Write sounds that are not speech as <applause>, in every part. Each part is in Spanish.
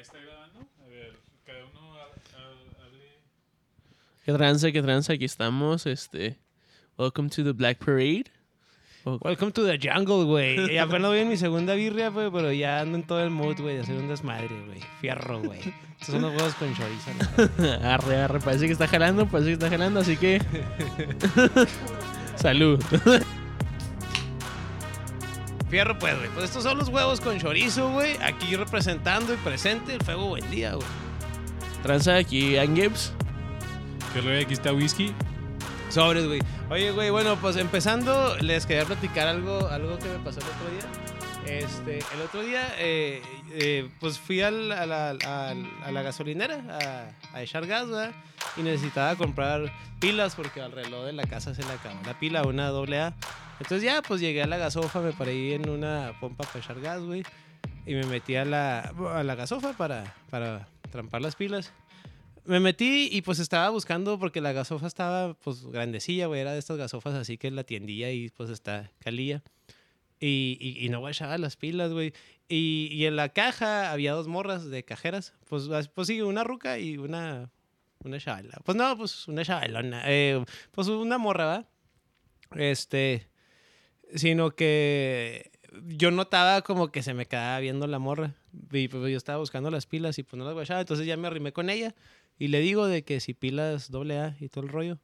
está grabando. A ver, cada uno hable. ¿Qué tranza, qué tranza? Aquí estamos. Este. Welcome to the Black Parade. Welcome to the jungle, güey. Y apenas voy en mi segunda birria, güey, pero ya ando en todo el mood, güey, de hacer un desmadre, güey. Fierro, güey. Estos son los huevos con chorizo. ¿no? <laughs> arre, arre. Parece que está jalando, parece que está jalando, así que. <laughs> Salud. <laughs> Fierro, pues, güey. Pues estos son los huevos con chorizo, güey. Aquí representando y presente el fuego buen día, güey. tranza aquí, Angips. Que luego aquí está whisky. Sobres, güey. Oye, güey, bueno, pues empezando, les quería platicar algo, algo que me pasó el otro día. Este, el otro día, eh, eh, pues fui al- a, la, a la gasolinera a, a echar gas. Y necesitaba comprar pilas porque al reloj de la casa se le acabó la pila, una doble A. Entonces ya, pues llegué a la gasofa, me paré en una pompa para echar gas, güey. Y me metí a la, a gasofa para, trampar las pilas. Me metí y pues estaba buscando porque la gasofa estaba pues grandecilla, güey. Era de estas gasofas así que la tiendilla y pues está calilla. Y, y, no echaba las pilas, güey. Y, y en la caja había dos morras de cajeras. Pues, pues sí, una ruca y una, una chavala. Pues no, pues una chavalona. Eh, pues una morra, ¿va? Este, sino que yo notaba como que se me quedaba viendo la morra. Y pues yo estaba buscando las pilas y pues no las guachaba. Entonces ya me arrimé con ella. Y le digo de que si pilas doble A y todo el rollo.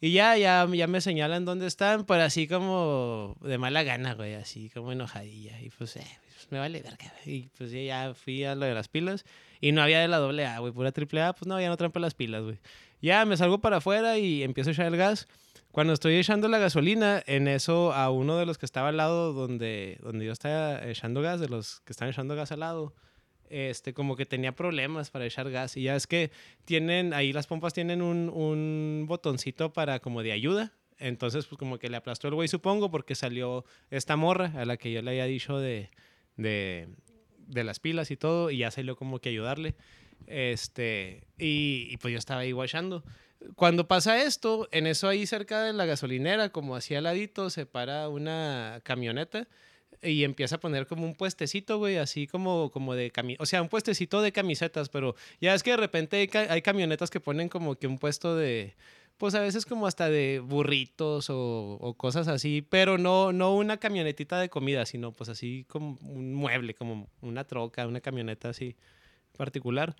Y ya, ya, ya me señalan dónde están, pero así como de mala gana, güey, así como enojadilla. Y pues, eh, pues me vale verga. Y pues ya, ya fui a lo de las pilas y no había de la doble A, güey, pura triple A, pues no, ya no trampa las pilas, güey. Ya me salgo para afuera y empiezo a echar el gas. Cuando estoy echando la gasolina, en eso a uno de los que estaba al lado donde, donde yo estaba echando gas, de los que están echando gas al lado, este, como que tenía problemas para echar gas. Y ya es que tienen, ahí las pompas tienen un, un botoncito para como de ayuda. Entonces, pues como que le aplastó el güey, supongo, porque salió esta morra a la que yo le había dicho de, de, de las pilas y todo, y ya salió como que ayudarle. Este, y, pues yo estaba ahí guachando. Cuando pasa esto, en eso ahí cerca de la gasolinera, como hacia al ladito, se para una camioneta y empieza a poner como un puestecito, güey, así como, como de cami o sea, un puestecito de camisetas, pero ya es que de repente hay, ca- camionetas que ponen como que un puesto de, pues a veces como hasta de burritos o, o cosas así, pero no, no una camionetita de comida, sino pues así como un mueble, como una troca, una camioneta así particular.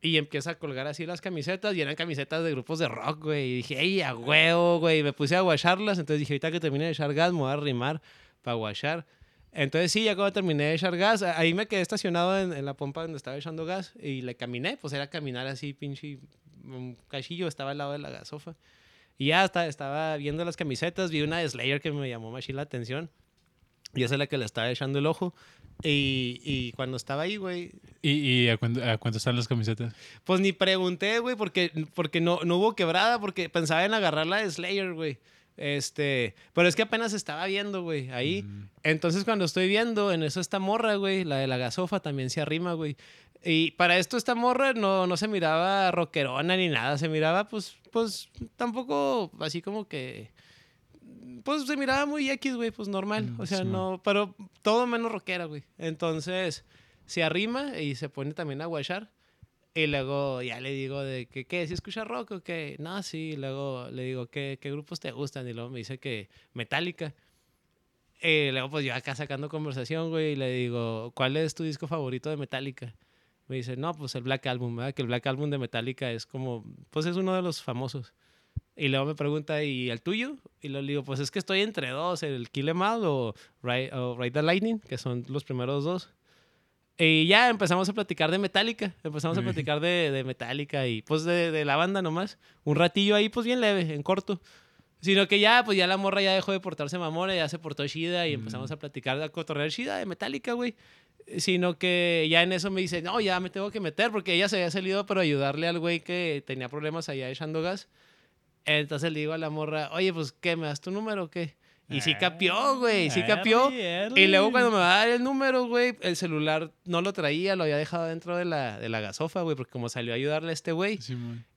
Y empieza a colgar así las camisetas y eran camisetas de grupos de rock, güey. Y dije, ¡ey, a huevo, güey! Me puse a guacharlas. Entonces dije, ahorita que termine de echar gas, me voy a arrimar para guachar. Entonces sí, ya cuando terminé de echar gas, ahí me quedé estacionado en, en la pompa donde estaba echando gas y le caminé, pues era caminar así, pinche, un cachillo, estaba al lado de la gasofa. Y ya hasta estaba viendo las camisetas, vi una de Slayer que me llamó más la atención. Y esa es la que le estaba echando el ojo. Y, y cuando estaba ahí, güey, ¿Y, y a, cuánto, a cuánto están las camisetas? pues ni pregunté, güey, porque, porque no, no hubo quebrada, porque pensaba en agarrar la de Slayer, güey. Este, pero es que apenas estaba viendo, güey, ahí. Mm. Entonces cuando estoy viendo, en eso esta morra, güey, la de la gasofa también se arrima, güey. Y para esto esta morra no, no se miraba rockerona ni nada, se miraba pues, pues tampoco así como que... Pues se miraba muy X, güey, pues normal. Mm, O sea, sí, no, pero todo menos rockera, güey. Entonces se arrima y se pone también a guachar. Y luego ya le digo de que, ¿qué? ¿Si escucha rock o qué? No, sí. Y luego le digo, ¿qué, ¿qué grupos te gustan? Y luego me dice que Metallica. Y luego pues yo acá sacando conversación, güey, y le digo, ¿cuál es tu disco favorito de Metallica? Me dice, no, pues el Black Album, ¿verdad? Que el Black Album de Metallica es como, pues es uno de los famosos. Y luego me pregunta, ¿y el tuyo? Y le digo, pues es que estoy entre dos, el Kill Em All o Ride, o Ride the Lightning, que son los primeros dos. Y ya empezamos a platicar de Metallica. Empezamos a platicar de, de Metallica y pues de, de la banda nomás. Un ratillo ahí, pues bien leve, en corto. Sino que ya, pues ya la morra ya dejó de portarse mamona, ya se portó Shida y empezamos a platicar, a cotorrear Shida de Metallica, güey. Sino que ya en eso me dice, no, ya me tengo que meter porque ella se había salido para ayudarle al güey que tenía problemas allá echando gas. Entonces le digo a la morra, oye, pues, ¿qué? ¿Me das tu número o qué? Y sí capió, güey, sí capió. Y luego cuando me va a dar el número, güey, el celular no lo traía, lo había dejado dentro de la, de la gasofa, güey, porque como salió a ayudarle a este güey, Sí,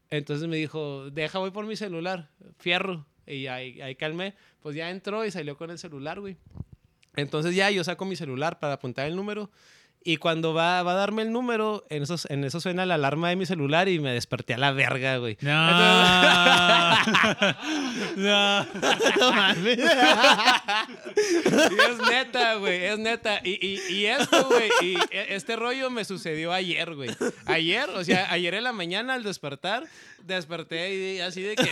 entonces me dijo, deja, voy por mi celular, fierro. Y ahí, ahí calmé, pues ya entró y salió con el celular, güey. Entonces ya yo saco mi celular para apuntar el número Y cuando va, va a darme el número, en eso, en eso suena la alarma de mi celular y me desperté a la verga, güey. No. <laughs> no. No mames. Y es neta, güey, es neta. Y, y, y esto, güey, y e- este rollo me sucedió ayer, güey. Ayer, o sea, ayer en la mañana al despertar, desperté y así de que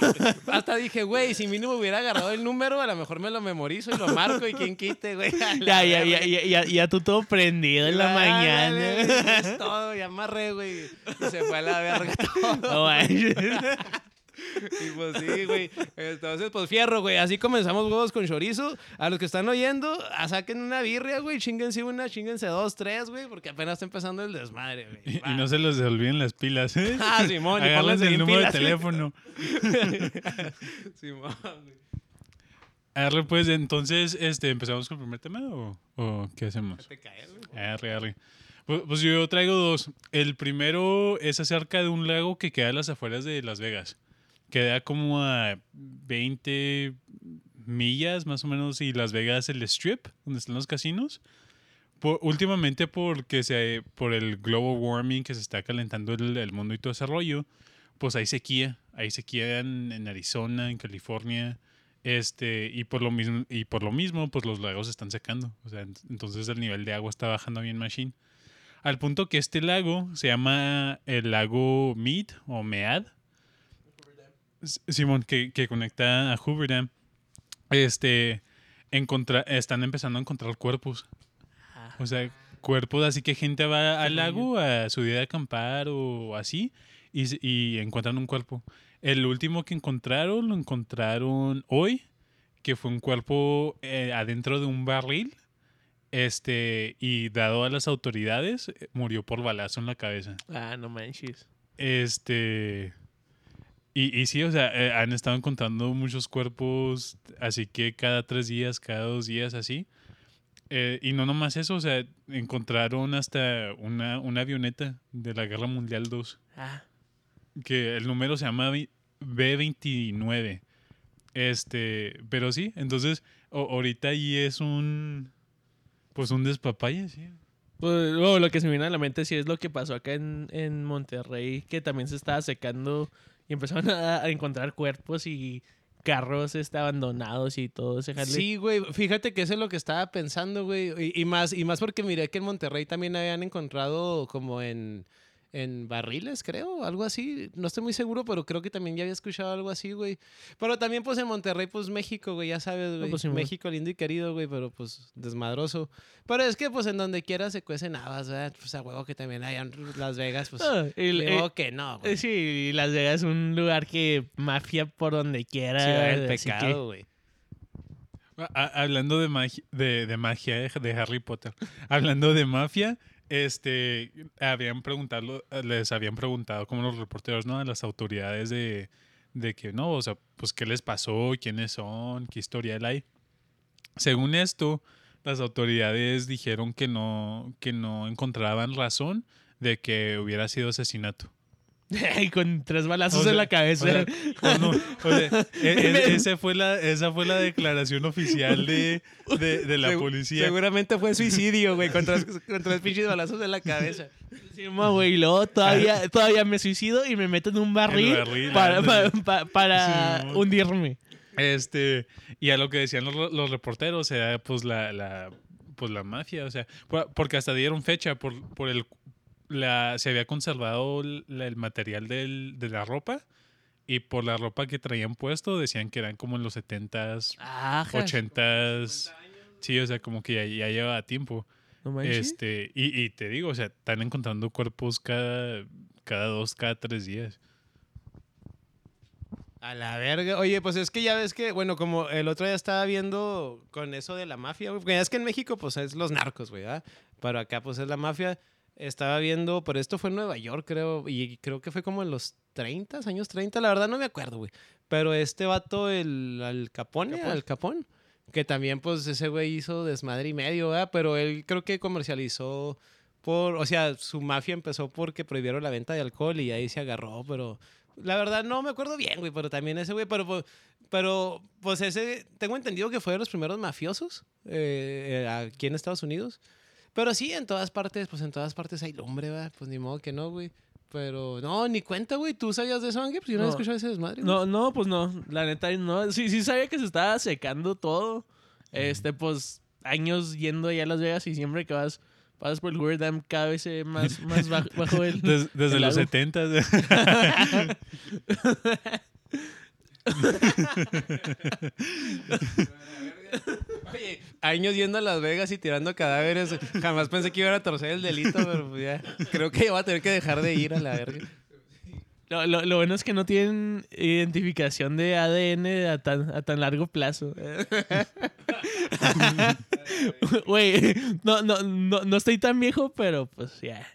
hasta dije, güey, si mínimo hubiera agarrado el número, a lo mejor me lo memorizo y lo marco y quien quite, güey. Ya, ya, ya, ya, ya tú todo prendido en la Mañana. Es todo, ya amarré, güey. Y se fue a la verga <laughs> todo. No manches. <laughs> Y pues sí, güey. Entonces, pues fierro, güey. Así comenzamos huevos con chorizo. A los que están oyendo, a saquen una birria, güey. Chinguense una, chinguense dos, tres, güey. Porque apenas está empezando el desmadre, güey. Y, y no se les olviden las pilas, ¿eh? Ah, Simón, Agárrense el número pilas, de teléfono. <laughs> Simón, güey. Arre, pues entonces, este, ¿empezamos con el primer tema o, o qué hacemos? Arre, arre. Pues, pues yo traigo dos. El primero es acerca de un lago que queda a las afueras de Las Vegas. Queda como a 20 millas más o menos y Las Vegas el strip, donde están los casinos. Por- últimamente porque se, por el global warming que se está calentando el, el mundo y todo ese rollo, pues hay sequía. Hay sequía en, en Arizona, en California. Este, y por lo mismo, y por lo mismo, pues los lagos se están secando. O sea, ent- entonces el nivel de agua está bajando bien machine. Al punto que este lago se llama el lago Mead o Mead. Simón, que, que conecta a Hoover Dam. Este, encontra- están empezando a encontrar cuerpos. O sea, cuerpos, así que gente va al lago a su día de acampar o así y encuentran un cuerpo. El último que encontraron lo encontraron hoy, que fue un cuerpo eh, adentro de un barril. Este, y dado a las autoridades, eh, murió por balazo en la cabeza. Ah, no manches. Este. Y, y sí, o sea, eh, han estado encontrando muchos cuerpos, así que cada tres días, cada dos días, así. Eh, y no nomás eso, o sea, encontraron hasta una, una avioneta de la Guerra Mundial 2, Ah, que el número se llama vi- B29. Este, pero sí, entonces, o- ahorita ahí es un, pues un despapalle, sí. Pues, oh, lo que se me viene a la mente sí es lo que pasó acá en, en Monterrey, que también se estaba secando y empezaron a, a encontrar cuerpos y carros este, abandonados y todo ese jale. Sí, güey. Fíjate que eso es lo que estaba pensando, güey. Y, y más, y más porque miré que en Monterrey también habían encontrado como en, en barriles, creo, algo así. No estoy muy seguro, pero creo que también ya había escuchado algo así, güey. Pero también, pues en Monterrey, pues México, güey, ya sabes, güey. pues, Simón. México lindo y querido, güey, pero pues desmadroso. Pero es que, pues en donde quiera se cuecen habas, ¿verdad? Pues a huevo que también hay en Las Vegas, pues. Ah, y- eh, que no, güey. eh, sí, y Las Vegas es un lugar que mafia por donde quiera. Así que- pecado, güey. Ha- Hablando de magia, de, de magia eh, de Harry Potter, <laughs> hablando de mafia, este, habían preguntado, les habían preguntado como los reporteros, ¿no? A las autoridades de, de que, no, o sea, pues qué les pasó, quiénes son, qué historial hay. Según esto, las autoridades dijeron que no, que no encontraban razón de que hubiera sido asesinato. <laughs> y con tres balazos O sea, en la cabeza. O sea, cuando- o sea, <laughs> e- e- ese fue la, esa fue la declaración oficial de, de, de la Segu- policía. Seguramente fue suicidio, güey, con tres, con tres pinches balazos en la cabeza. Sí, ma, güey, luego todavía, todavía me suicido y me meto en un barril, barril, para, para Sí, hundirme. Este, y a lo que decían los, los reporteros, era pues la, la, pues la mafia, o sea, por- porque hasta dieron fecha por, por el la, se había conservado el, la- el material del, de la ropa y por la ropa que traían puesto decían que eran como en los 70s, Ah, 80s. Sí, o sea, como que ya, ya lleva tiempo. No manches. Este, y, y te digo, o sea, están encontrando cuerpos cada, cada dos, cada tres días. A la verga. Oye, pues es que ya ves que, bueno, como el otro día estaba viendo con eso de la mafia, güey, porque ya es que en México, pues es los narcos, güey, ¿verdad? Pero acá, pues es la mafia. Estaba viendo, pero esto fue en Nueva York, creo, y creo que fue como en los 30, años 30, la verdad no me acuerdo, güey. Pero este vato, el Al Capone, Capone. Al Capón, que también, pues ese güey hizo desmadre y medio, ¿verdad? Pero él creo que comercializó por, o sea, su mafia empezó porque prohibieron la venta de alcohol y ahí se agarró, pero la verdad no me acuerdo bien, güey, pero también ese güey, pero, pues- pero pues ese, tengo entendido que fue de los primeros mafiosos eh, eh, aquí en Estados Unidos. Pero sí, en todas partes, pues en todas partes hay lumbre, va. Pues ni modo que no, güey. Pero no, ni cuenta, güey. ¿Tú sabías de eso, Ángel? Pues yo no, No. he escuchado ese desmadre. No, no, pues no. La neta, no. Sí, sí sabía que se estaba secando todo. Este, pues, años yendo allá a Las Vegas y siempre que vas, pasas por el Hoover Dam cada vez más, más bajo, <laughs> bajo el... Des- desde el los lago. 70 Oye, años yendo a Las Vegas y tirando cadáveres. Jamás pensé que iba a torcer el delito, pero pues ya. Creo que voy a tener que dejar de ir a la verga. Lo, lo- lo bueno es que no tienen identificación de ADN a tan, a tan largo plazo. <laughs> Güey, no, no, no, no estoy tan viejo, pero pues ya.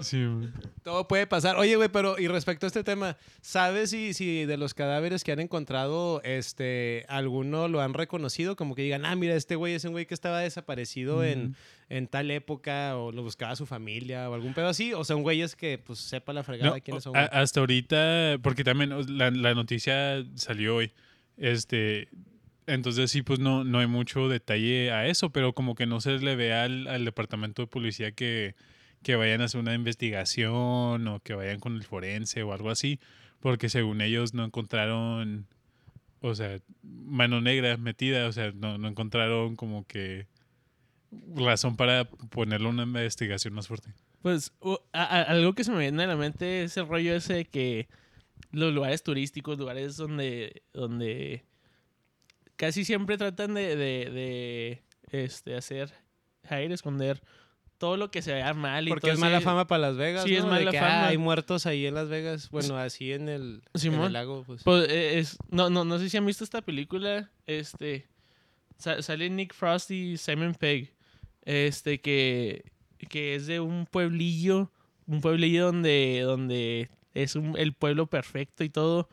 Sí, güey. Todo puede pasar. Oye, güey, pero y respecto a este tema, ¿sabes si, si de los cadáveres que han encontrado, este, alguno lo han reconocido? Como que digan, ah, mira, este güey es un güey que estaba desaparecido en, en tal época, o lo buscaba su familia, o algún pedo así. O son güeyes que, pues, sepa la fregada No, quiénes son. a- güey. hasta ahorita, porque también la, la noticia salió hoy. Este, entonces sí, pues no, no hay mucho detalle a eso, pero como que no se le ve al, al departamento de policía que, que vayan a hacer una investigación o que vayan con el forense o algo así, porque según ellos no encontraron, o sea, mano negra metida, o sea, no, no encontraron como que razón para ponerle una investigación más fuerte. Pues u- a- a- algo que se me viene a la mente es el rollo ese de que los lugares turísticos, lugares donde, donde casi siempre tratan de, de, de, este, hacer, jair, esconder todo lo que se vea mal. Y Porque todo es mala ese- fama para Las Vegas. Sí, ¿no? es De mala que, fama. ah, hay muertos ahí en Las Vegas. Bueno, así en el, en Simón. el lago. Pues. Pues, es, no, no, no sé si han visto esta película. Este. sa- sale Nick Frost y Simon Pegg. Este que. Que es de un pueblillo. Un pueblillo donde. donde es un- el pueblo perfecto y todo.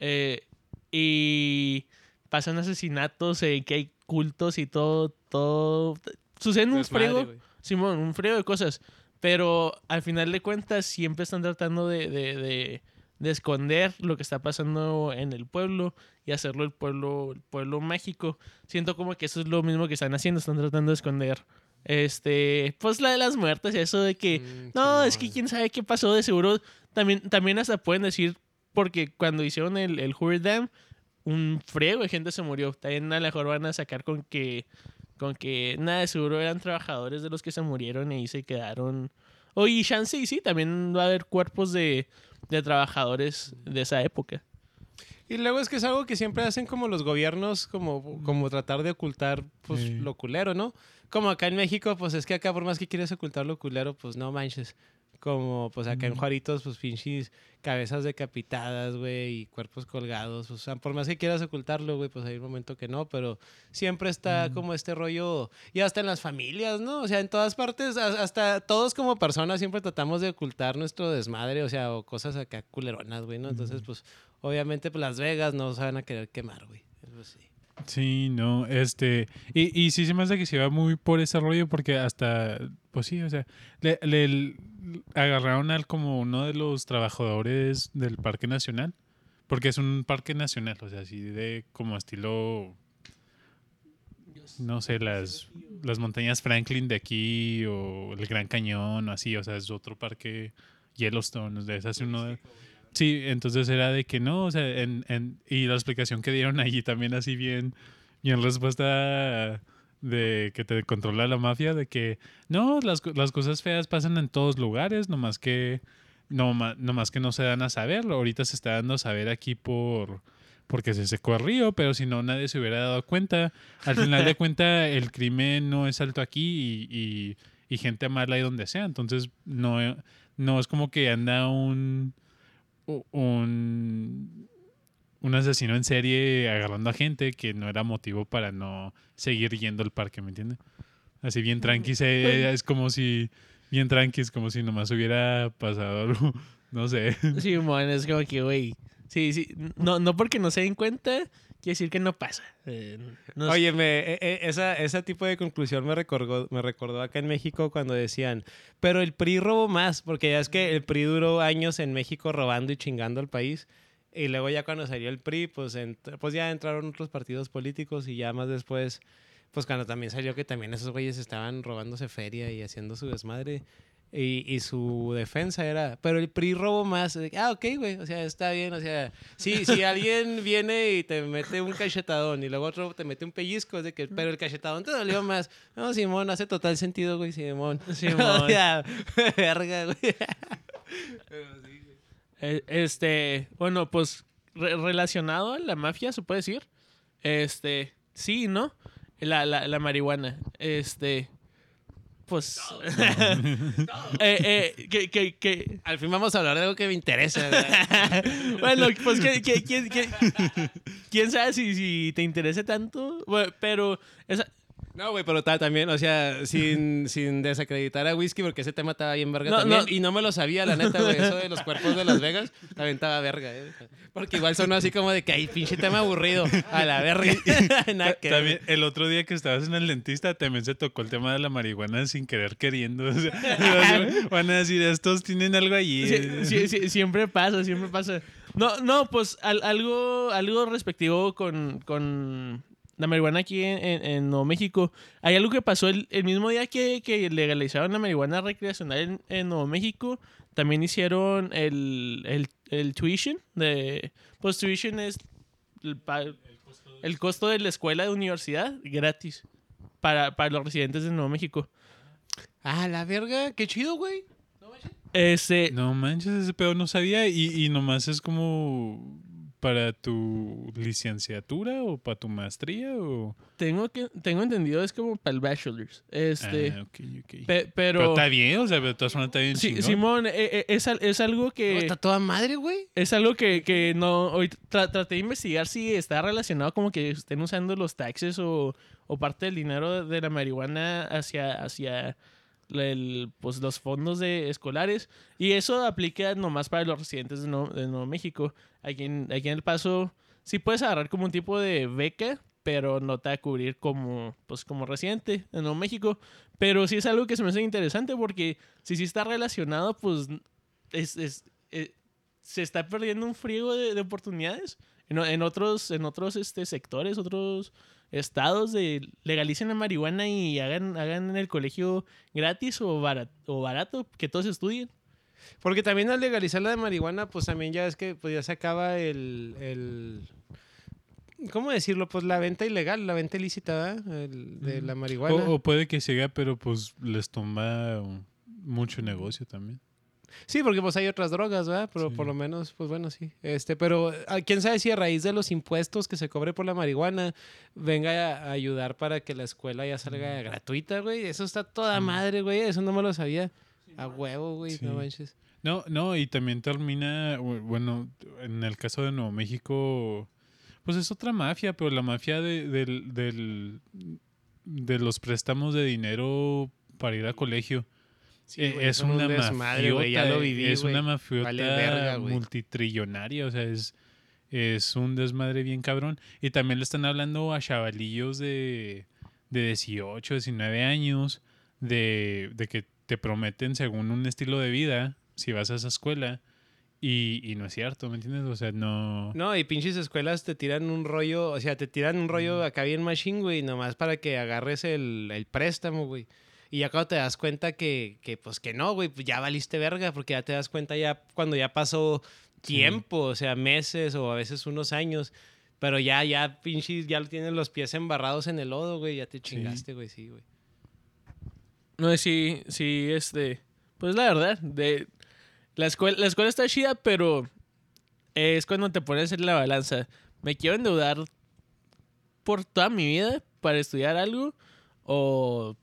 eh, y pasan asesinatos, eh, que hay cultos y todo. todo. Suceden un güey. Simón, un frío de cosas. Pero al final de cuentas siempre están tratando de, de, de- de esconder lo que está pasando en el pueblo y hacerlo el pueblo, el pueblo mágico. Siento como que eso es lo mismo que están haciendo, están tratando de esconder. Este, pues la de las muertes, eso de que, Mm, no, es que quién sabe qué pasó, de seguro también, también hasta pueden decir, porque cuando hicieron el, el Hoover Dam, un friego de gente se murió. También a lo mejor van a sacar con que, con que, nada, de seguro eran trabajadores de los que se murieron y ahí se quedaron. Oh, y chance, y sí, también va a haber cuerpos de, de trabajadores de esa época. Y luego es que es algo que siempre hacen como los gobiernos, como, como tratar de ocultar pues, Sí. lo culero, ¿no? Como acá en México, pues es que acá por más que quieres ocultar lo culero, pues no manches. Como pues acá en Juaritos, pues pinches cabezas decapitadas, güey, y cuerpos colgados. O sea, por más que quieras ocultarlo, güey, pues hay un momento que no, pero siempre está como este rollo, y hasta en las familias, ¿no? O sea, en todas partes, hasta todos como personas siempre tratamos de ocultar nuestro desmadre, o sea, o cosas acá culeronas, güey, ¿no? Entonces, pues, obviamente, pues Las Vegas no se van a querer quemar, güey. Sí. Sí, no, este, y, y sí se me hace que se va muy por ese rollo porque hasta, pues sí, o sea, le, le- agarraron al como uno de los trabajadores del Parque Nacional, porque es un parque nacional, o sea, así de como estilo, no sé, las, las montañas Franklin de aquí o el Gran Cañón o así, o sea, es otro parque Yellowstone, o sea, es así uno de... Sí, entonces era de que no, o sea, en, en- y la explicación que dieron allí también así bien, bien respuesta de que te controla la mafia, de que no, las, las cosas feas pasan en todos lugares, nomás que no, ma- nomás que no se dan a saber, ahorita se está dando a saber aquí por porque se secó el río, pero si no nadie se hubiera dado cuenta. Al final de <laughs> cuenta el crimen no es alto aquí y, y- y gente mala hay donde sea, entonces no, no es como que anda un un, un asesino en serie agarrando a gente que no era motivo para no seguir yendo al parque, ¿me entiendes? Así bien tranqui, se- es como si, bien tranqui, es como si nomás hubiera pasado algo, <laughs> no sé. Sí, man, es como que, güey. Sí, sí. No, no porque no se den cuenta, quiere decir que no pasa. Eh, Oye, me, e- e- esa, ese tipo de conclusión me recordó, me recordó acá en México cuando decían, pero el PRI robó más, porque ya es que el PRI duró años en México robando y chingando al país. Y luego ya cuando salió el PRI, pues, pues ya entraron otros partidos políticos y ya más después, pues cuando también salió que también esos güeyes estaban robándose feria y haciendo su desmadre. Y, y su defensa era, pero el PRI robó más. Ah, ok, güey, o sea, está bien, o sea, sí, si alguien <laughs> viene y te mete un cachetadón y luego otro te mete un pellizco, es de que, pero el cachetadón te dolió más. No, Simón, hace total sentido, güey, Simón. <laughs> Simón. o sea, <laughs> verga, güey. Eh, Este, bueno, pues re- relacionado a la mafia, se puede decir. Este, sí, ¿no? La, la, la marihuana. Este, pues. <laughs> eh, eh, que, que, que, Al fin vamos a hablar de algo que me interesa, <laughs> bueno, pues que, que- que- que- quién sabe si, si te interesa tanto. Bueno, pero esa, No, güey, pero ta- también, o sea, sin, <laughs> sin desacreditar a Whisky, porque ese tema estaba bien verga No, también. no. Y no me lo sabía, la neta, güey. Eso de los cuerpos de Las Vegas, también estaba verga, eh. Porque igual sonó así como de que, ay, pinche tema aburrido. A la verga. <laughs> <laughs> Nada que ver. También, el otro día que estabas en el dentista también se tocó el tema de la marihuana sin querer queriendo. O sea, van a decir, estos tienen algo allí. Sí, sí, sí, siempre pasa, siempre pasa. No, no, pues al- algo, algo respectivo con, con la marihuana aquí en, en- en Nuevo México. Hay algo que pasó el, el mismo día que, que legalizaron la marihuana recreacional en, en Nuevo México. También hicieron el, el, el tuition. De, pues tuition es el, pa- el costo de la escuela de universidad gratis para, para los residentes de Nuevo México. Ah, la verga, qué chido, güey. Este, No manches, ese pedo no sabía y, y nomás es como para tu licenciatura o para tu maestría o... Tengo que tengo entendido es como para el bachelor's. Este, Ah, ok, ok. pe- Pero pero, está bien, o sea, de todas formas está bien Sí. Simón, eh, eh, es, es algo No, que está toda madre, güey. es algo que, que no hoy tra- traté de investigar si está relacionado como que estén usando los taxes o, o parte del dinero de la marihuana hacia hacia el, pues los fondos de escolares y eso aplica nomás para los residentes de Nuevo, de Nuevo México. Aquí en, aquí en El Paso sí puedes agarrar como un tipo de beca, pero no te va a cubrir como, pues, como residente de Nuevo México. Pero sí es algo que se me hace interesante porque si sí está relacionado, pues es, es- eh, se está perdiendo un friego de, de oportunidades en, en otros, en otros este, sectores, otros estados de legalicen la marihuana y hagan, hagan en el colegio gratis o barato, o barato que todos estudien. Porque también al legalizar la de marihuana, pues también ya es que pues ya se acaba el, el- ¿Cómo decirlo? Pues la venta ilegal, la venta ilícita. El- de la marihuana. O, o puede que siga, pero pues les toma mucho negocio también. Sí, porque pues hay otras drogas, ¿verdad? Pero Sí. por lo menos, pues bueno, sí. Este, pero ah, quién sabe si a raíz de los impuestos que se cobre por la marihuana venga a, ayudar para que la escuela ya salga gratuita, güey. Eso está toda madre, güey. Eso no me lo sabía. A huevo, güey. Sí. No manches. No, no, y también termina, bu- bueno, en el caso de Nuevo México, pues es otra mafia, pero la mafia de, del, del- de los préstamos de dinero para ir a colegio. Sí, güey, es son un una desmadre, güey, ya mafiota, lo viví, Es una mafiota Vale verga, güey. multitrillonaria, o sea, es, es un desmadre bien cabrón. Y también le están hablando a chavalillos de, de 18, 19 años, de, de que te prometen según un estilo de vida, si vas a esa escuela, y, y no es cierto, ¿me entiendes? O sea, no... No, y pinches escuelas te tiran un rollo, o sea, te tiran un rollo acá bien machine, güey, nomás para que agarres el, el préstamo, güey. Y ya cuando te das cuenta que, que pues que no, güey, pues ya valiste verga, porque ya te das cuenta ya cuando ya pasó tiempo, o sea, meses o a veces unos años. Pero ya, ya, pinches, ya tienes los pies embarrados en el lodo, güey, ya te chingaste, güey, sí, güey. No sé si, si este, pues la verdad, de, la, escuela, la escuela está chida, pero es cuando te pones en la balanza. ¿Me quiero endeudar por toda mi vida para estudiar algo? ¿O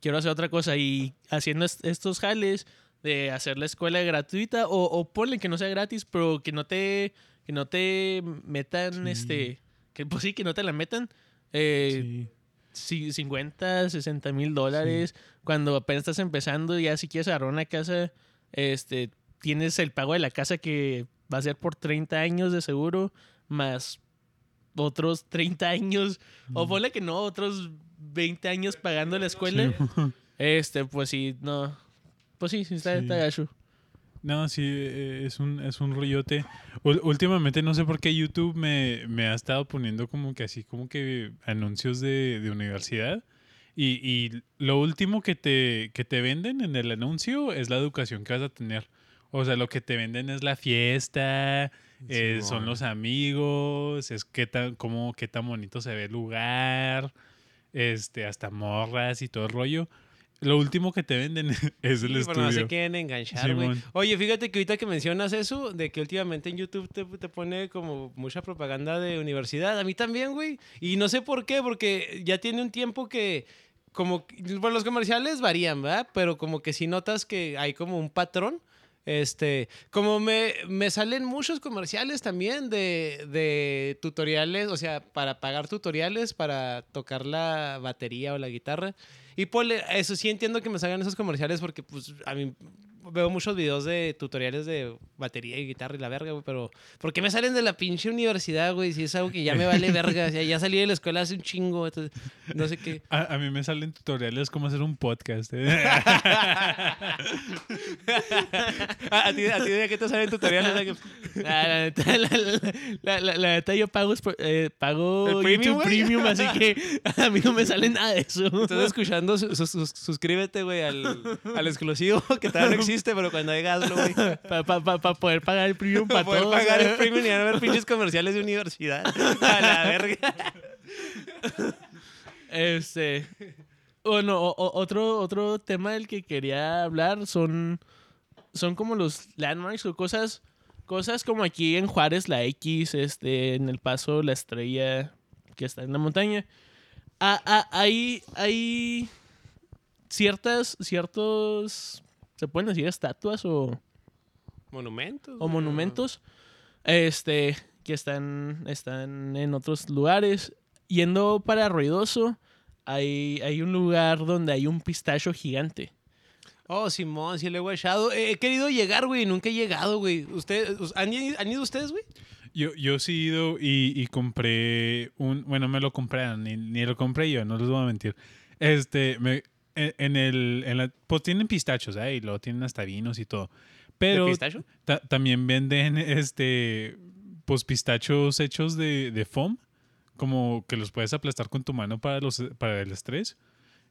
quiero hacer otra cosa? Y haciendo est- estos jales de hacer la escuela gratuita, o, o ponle que no sea gratis, pero que no te, que no te metan, Sí. este, que pues sí, que no te la metan. Eh, Sí. si- 50, 60 mil dólares. Cuando apenas estás empezando, ya si quieres agarrar una casa, este, tienes el pago de la casa que va a ser por 30 años de seguro, más otros 30 años, o ponle que no, otros 20 años pagando la escuela. <laughs> Este, pues sí, no. Pues sí, sí está, Sí. está gacho. No, sí, eh, es un, es un rollote. Últimamente no sé por qué YouTube me, me ha estado poniendo como que así, como que anuncios de, de universidad. Y, y lo último que te, que te venden en el anuncio es la educación que vas a tener. O sea, lo que te venden es la fiesta, eh, son los amigos, es qué tan, cómo, qué tan bonito se ve el lugar, este, hasta morras y todo el rollo. Lo último que te venden <laughs> es el Sí, pero no se estudio. quieren enganchar, güey. Oye, fíjate que ahorita que mencionas eso, de que últimamente en YouTube te, te pone como mucha propaganda de universidad. A mí también, güey. Y no sé por qué, porque ya tiene un tiempo que, como, bueno, los comerciales varían, ¿verdad? Pero como que si notas que hay como un patrón. Este, como me, me salen muchos comerciales también de, de tutoriales, o sea, para pagar tutoriales para tocar la batería o la guitarra. Y pues eso sí entiendo que me salgan esos comerciales porque pues a mí veo muchos videos de tutoriales de batería y guitarra y la verga, güey, pero ¿por qué me salen de la pinche universidad, güey? Si es algo que ya me vale verga, o sea, ya salí de la escuela hace un chingo, entonces no sé qué. A, a mí me salen tutoriales cómo hacer un podcast. ¿eh? <laughs> ¿A, a ti, ¿A ti de qué te salen tutoriales? La, neta, la, la- la- la- la neta, yo pago, eh, pago ¿El premium, YouTube? Premium, así que a mí no me sale nada de eso. Estás escuchando, su- su- su- suscríbete, güey, al, al exclusivo que todavía <laughs> no existe, pero cuando hay hazlo, güey. Para poder pagar el Premium Para para poder todos. pagar el premium y no ver <laughs> pinches comerciales de universidad. <laughs> A la verga. Este. Bueno, o- o- otro, otro tema del que quería hablar son, son como los landmarks o cosas, cosas como aquí en Juárez, la X, este, en El Paso, la estrella que está en la montaña. Ah, ah, hay, hay ciertas, ciertos, se pueden decir estatuas o, Monumentos. o monumentos este que están están en otros lugares yendo para ruidoso hay, hay un lugar donde hay un pistacho gigante Oh, Simón, sí le he guachado. He querido llegar, güey, nunca he llegado, güey. ¿Ustedes, ¿han, ido- han ido ustedes, güey? Yo, yo sí he ido y, y compré un... Bueno, me lo compraron, ni, ni lo compré yo, no les voy a mentir. Este, me, en, en el... En la, pues tienen pistachos, ¿eh? Y luego tienen hasta vinos y todo. Pero ¿De pistacho? ta- también venden, este... Pues pistachos hechos de, de foam. Como que los puedes aplastar con tu mano para, los, para el estrés.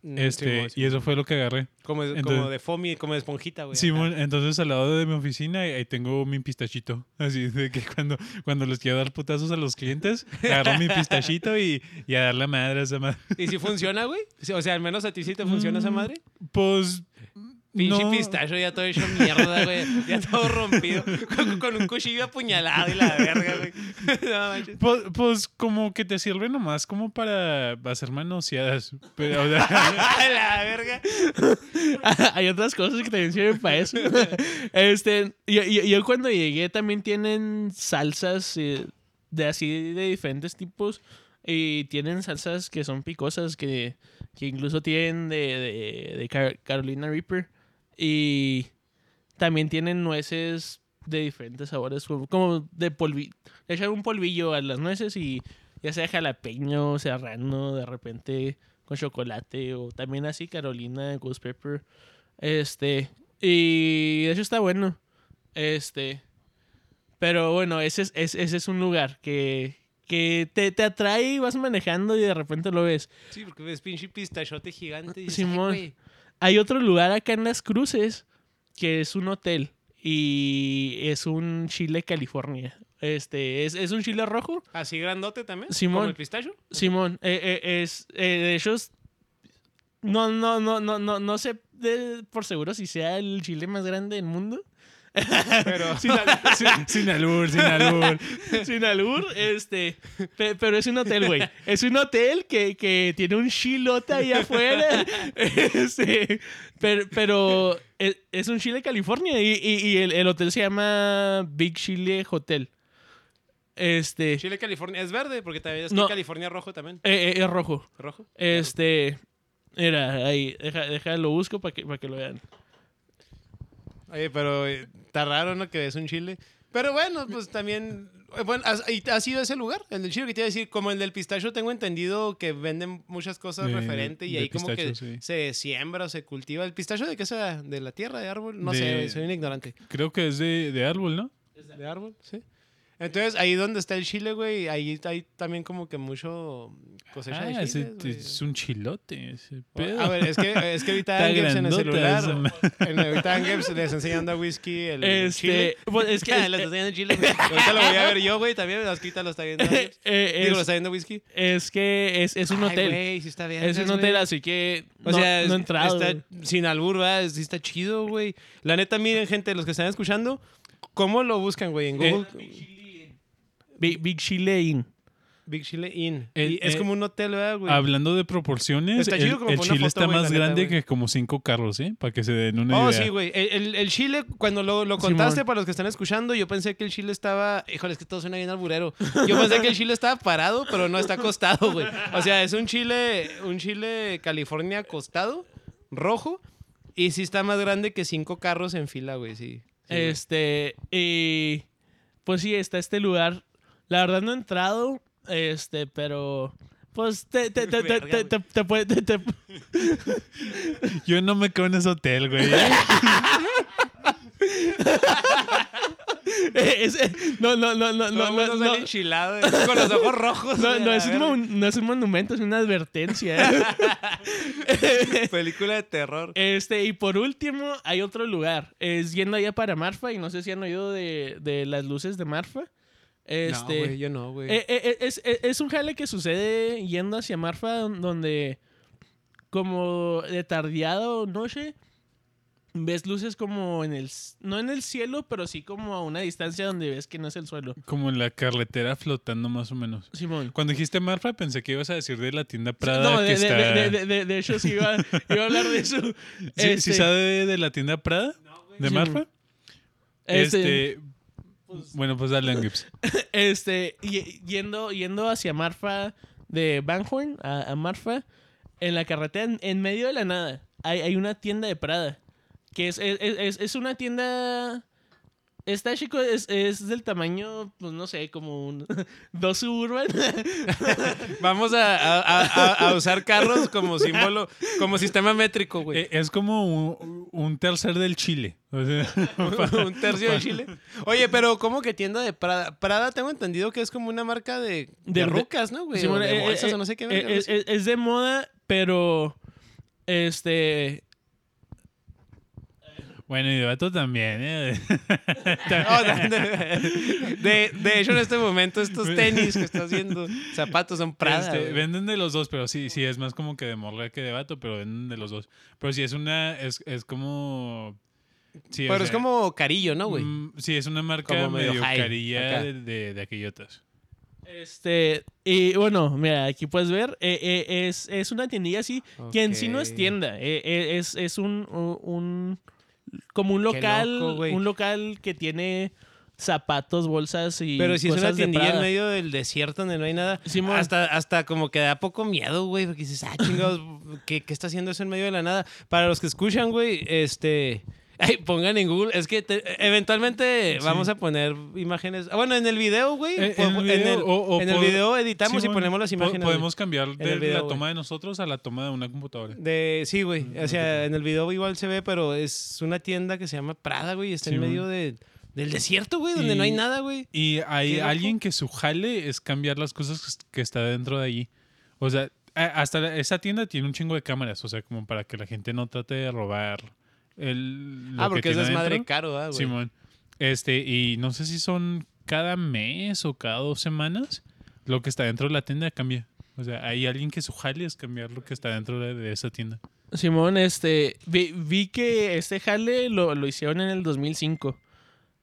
Mm, Este, Simón, y Simón. eso fue lo que agarré. Como, como de foamy, como de esponjita, güey. Simón, entonces al lado de mi oficina ahí tengo mi pistachito. <laughs> Así de que cuando, cuando les quiero dar putazos a los clientes, agarro mi pistachito y, y a dar la madre a esa madre. ¿Y si funciona, güey? Sí, O sea, al menos a ti sí te funciona esa Mm, madre. Pues. Pinche no. pistacho ya todo hecho mierda, güey. Ya todo rompido. Con, con un cuchillo apuñalado y la verga, güey. <laughs> No manches. Pues, pues como que te sirve nomás como para hacer manoseadas. Pero, o sea, <laughs> la verga. <laughs> hay otras cosas que también sirven para eso este yo, yo- yo cuando llegué también tienen salsas eh, de así de diferentes tipos y tienen salsas que son picosas que, que incluso tienen de, de, de Car- Carolina Reaper y también tienen nueces de diferentes sabores como, de polvillo le echan un polvillo a las nueces y ya sea jalapeño serrano de repente con chocolate o también así Carolina Ghost Pepper este y eso está bueno este pero bueno ese es, es- ese es un lugar que que te, te atrae y vas manejando y de repente lo ves Sí, porque ves pinche pistachote gigante. Y dices, Simón. "Ay, güey". Hay otro lugar acá en las cruces que es un hotel y es un chile California este es, es un chile rojo Así grandote también. Simón. Como el pistacho. Simón, eh, eh, es eh, de ellos. No, no, no, no, no, no sé de- por seguro si sea el chile más grande del mundo. Pero. <laughs> Sin, al- sin- sin albur, sin albur. <laughs> sin albur, este. pe- pero es un hotel, güey. Es un hotel que, que tiene un chilote ahí afuera. <laughs> Este, pero pero es, es un Chile California y, y- y el, el hotel se llama Big Chile Hotel. Este. Chile California. Es verde, porque también es No. California rojo también. eh, eh, es rojo. Rojo. Este. Era ahí, deja, deja, lo busco para que, para que lo vean. Oye, pero eh, está raro, ¿no? Que es un chile. Pero bueno, pues también Eh, Bueno, ¿has, y ¿ha sido ese lugar? El del chile que te iba a decir, como el del pistacho, tengo entendido que venden muchas cosas De- referentes y ahí como que sí. se siembra o se cultiva. ¿El pistacho de qué se da? ¿De la tierra, de árbol? No De- sé, soy un ignorante. Creo que es de, de árbol, ¿no? ¿De árbol? Sí. Entonces, ahí donde está el chile, güey, ahí hay también como que mucho cosecha de Ah, ese chiles, es un chilote. ese pedo. A ver, es que, es que ahorita Está Angels en el celular, en, ahorita Angels les enseñando a Whisky el Este, chile. pues, es que- <laughs> les enseñando el chile, güey. Ahorita lo voy a ver yo, güey, también, ahorita lo está viendo <laughs> Angels. Eh, Digo, lo es, está viendo Whisky. es que es, es un Ay, hotel. güey, sí está bien. es un hotel, así que O no, sea, no he entrado. está sin albur, ¿verdad? Sí está chido, güey. La neta, miren, gente, los que están escuchando, ¿cómo lo buscan, güey? En Eh, Google. Big, Big Chile Inn. Big Chile Inn. Eh, Y es eh, como un hotel, ¿verdad, güey? Hablando de proporciones, Está el, el chile foto, está güey, más neta, grande güey. que como cinco carros, ¿eh? Para que se den una Oh, idea. sí, güey. El, el- el chile, cuando lo, lo Simón. contaste para los que están escuchando, yo pensé que el chile estaba. Híjole, es que todo suena bien alburero. Yo pensé que el chile estaba parado, pero no está acostado, güey. O sea, es un chile, un chile California acostado, rojo, y sí está más grande que cinco carros en fila, güey, sí. Sí, güey. Este, y pues sí, está este lugar. La verdad no he entrado, este, pero pues te, te, te, te, te, te, te puede- te- te- Yo no me quedo en ese hotel, güey. <laughs> ¿eh? es- no, no, no, no, Todo no, no, no, enchilado, eh, con los ojos rojos. no, no es un, no es un monumento, es una advertencia. ¿eh? <laughs> Película de terror. Este, y por último, hay otro lugar. Es yendo allá para Marfa, y no sé si han oído de, de las luces de Marfa. Este, no, güey, yo no, güey. Eh, eh, es, es- es un jale que sucede yendo hacia Marfa, don- donde como de tardeado noche ves luces como en el no en el cielo, pero sí como a una distancia donde ves que no es el suelo. Como en la carretera flotando más o menos. Simón. Cuando dijiste Marfa, pensé que ibas a decir de la tienda Prada no, que de, de- está... de- de- de- de hecho sí iba, <laughs> iba a hablar de eso. ¿Sí, Este, sí sabe de la tienda Prada? ¿De Sí, Marfa? este, Este... Bueno, pues dale, Angips. <laughs> este y- yendo yendo hacia Marfa de Van Horn a, a Marfa en la carretera en, en medio de la nada hay, hay una tienda de Prada que es, es, es- es una tienda Está chico, es, es del tamaño, pues no sé, como un <laughs> dos suburban. <laughs> Vamos a, a- a- a usar carros como símbolo, como sistema métrico, güey. Eh, es como un, un tercer del Chile. <laughs> O sea, un tercio de Chile. Oye, pero ¿cómo que tienda de Prada? Prada tengo entendido que es como una marca de, de, De- rucas, ¿no, güey? Sí, O bueno, de eh, bolsas eh, o no sé qué. eh, es de moda, pero este bueno, y de vato también. ¿eh? <laughs> No, de, de- de hecho, en este momento, estos tenis que estás viendo, zapatos son Prada. Este, venden de los dos, pero sí, sí, es más como que de morra que de vato, pero venden de los dos. Pero sí, es una, es, es como... Sí, o pero es sea, como carillo, ¿no, güey? mm, sí, es una marca Como medio medio, high, carilla acá. de, de, de aquellotas. Este, y bueno, mira, aquí puedes ver, eh, eh, es, es una tiendilla así, que en sí no es tienda, eh, eh, es, es un, un, un- como un local, loco, un local que tiene zapatos, bolsas y Pero si es una tiendilla en medio del desierto donde no hay nada, hasta, hasta como que da poco miedo, güey, porque dices, ah, chingados, ¿qué, ¿qué está haciendo eso en medio de la nada? Para los que escuchan, güey, este... Ay, pongan en Google, es que te- eventualmente Sí. vamos a poner imágenes. Ah, Bueno, en el video, güey. Eh, en el en video, el, o- o en el pod- video editamos Sí, y ponemos las imágenes. Podemos cambiar de video, la toma de nosotros a la toma de una computadora. De, sí, güey. O sea, en el video igual se ve, pero es una tienda que se llama Prada, güey. Está en medio de, del desierto, güey, donde no hay nada, güey. Y hay alguien que su jale es cambiar las cosas que está dentro de allí. O sea, hasta esa tienda tiene un chingo de cámaras, o sea, como para que la gente no trate de robar el lo Ah, que porque es adentro. caro, ah, güey. Simón. Este, y no sé si son cada mes o cada dos semanas lo que está dentro de la tienda cambia. O sea, hay alguien que su jale es cambiar lo que está dentro de, de esa tienda. Simón, este, vi, vi que este jale lo, lo hicieron en el 2005.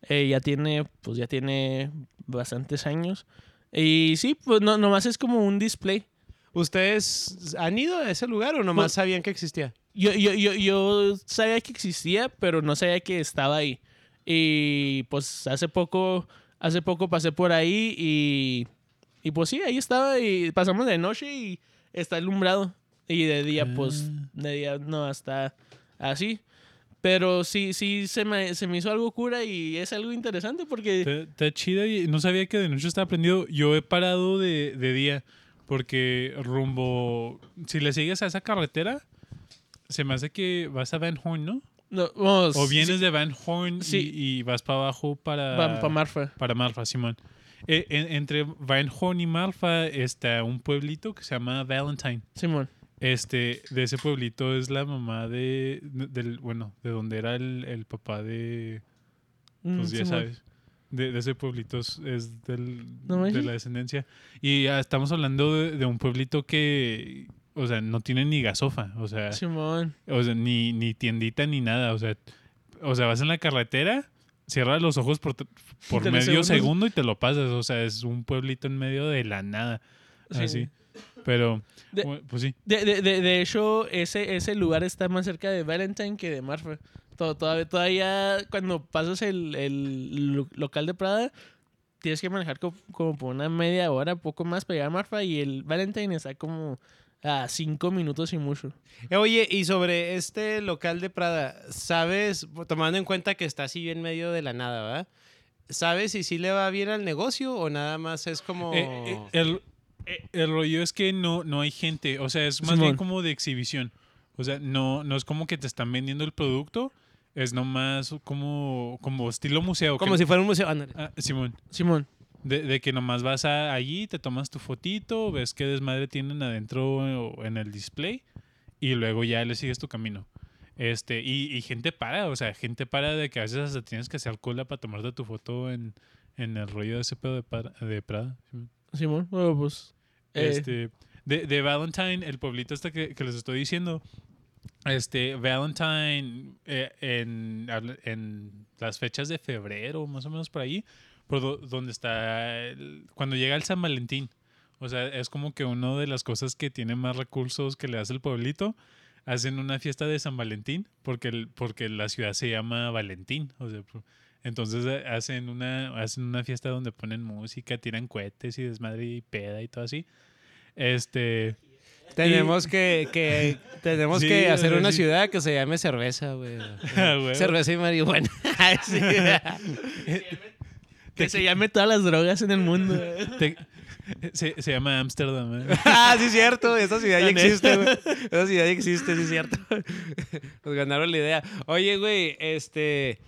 Eh, ya tiene, pues ya tiene bastantes años. Y sí, pues no, nomás es como un display. ¿Ustedes han ido a ese lugar o nomás Pues- sabían que existía? Yo, yo, yo, yo sabía que existía, pero no sabía que estaba ahí. Y pues hace poco, hace poco pasé por ahí y, y pues sí, ahí estaba y pasamos de noche y está alumbrado. Y de día, pues, Ah. de día no, hasta así. Pero sí, sí se me, se me hizo algo cura y es algo interesante porque... Está, está chida y no sabía que de noche estaba prendido. Yo he parado de, de día porque rumbo... Si le sigues a esa carretera, se me hace que vas a Van Horn, ¿no? O sí, vienes de Van Horn y- Sí. y, vas para abajo para... pa- pa Marfa. Para Malfa, Simón. Eh, en- entre Van Horn y Malfa está un pueblito que se llama Valentine. Simón. Este, de ese pueblito es la mamá de, del, bueno, de donde era el, el papá de, Mm, pues ya Simón. sabes, de, de ese pueblito es, del, No de la descendencia. Y estamos hablando de, de un pueblito que, o sea, no tiene ni gasofa, o sea, Simón. o sea, ni, ni tiendita ni nada, o sea, o sea, vas en la carretera, cierras los ojos por, por medio segundos. segundo y te lo pasas, o sea, es un pueblito en medio de la nada, Sí. así. Pero, De- pues sí. De, de, de, de hecho, ese, ese lugar está más cerca de Valentine que de Marfa. To- Todavía, todavía cuando pasas el, el lo- local de Prada, tienes que manejar co- como, por una media hora, poco más para llegar a Marfa. Y el Valentine está como a cinco minutos y mucho. Eh, Oye, y sobre este local de Prada, ¿sabes, tomando en cuenta que está así en medio de la nada, ¿verdad? ¿Sabes si sí le va bien al negocio o nada más es como... Eh, eh, el, eh, el rollo es que no, no hay gente, o sea, es más Simón. bien como de exhibición. O sea, no, no es como que te están vendiendo el producto, es nomás como, como estilo museo. como que- si fuera un museo. Ándale. Ah, Simón, Simón. De, de que nomás vas a, allí, te tomas tu fotito, ves qué desmadre tienen adentro en el display y luego ya le sigues tu camino. Este, y, y gente para, o sea, gente para de que a veces hasta tienes que hacer cola para tomarte tu foto en, en el rollo de ese pedo de, Para- de Prada. Simón. Bueno, pues. eh, Este, de, de Valentine, el pueblito este que, que les estoy diciendo, este, Valentine eh, en, en las fechas de febrero, más o menos por ahí, por do- donde está, el- cuando llega el San Valentín. O sea, es como que una de las cosas que tiene más recursos que le hace el pueblito. Hacen una fiesta de San Valentín porque, el, porque la ciudad se llama Valentín. O sea, entonces eh, hacen una, hacen una fiesta donde ponen música, tiran cohetes y desmadre y peda y todo así. Este. Tenemos que, que- tenemos Sí, que hacer una sí. ciudad que se llame cerveza, güey. <laughs> Ah, cerveza y marihuana. <laughs> Sí. <laughs> que se llame todas las drogas en el mundo. te- se, se llama Ámsterdam. ¿eh? <laughs> ah, sí, cierto. Esa ciudad ya existe, güey. Esa ciudad ya existe, sí, es cierto. Nos ganaron la idea. Oye, güey, este.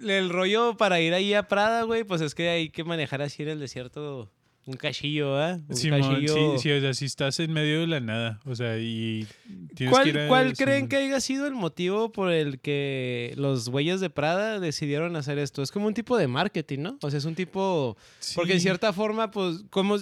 El rollo para ir ahí a Prada, güey, pues es que hay que manejar así en el desierto un cachillo, ¿ah? Un Simón, cachillo. sí, sí, o sea, si estás en medio de la nada. O sea, y. tienes que ir ¿Cuál, a- cuál creen que haya sido el motivo por el que los güeyes de Prada decidieron hacer esto? Es como un tipo de marketing, ¿no? O sea, es un tipo... Porque en cierta forma, pues, como...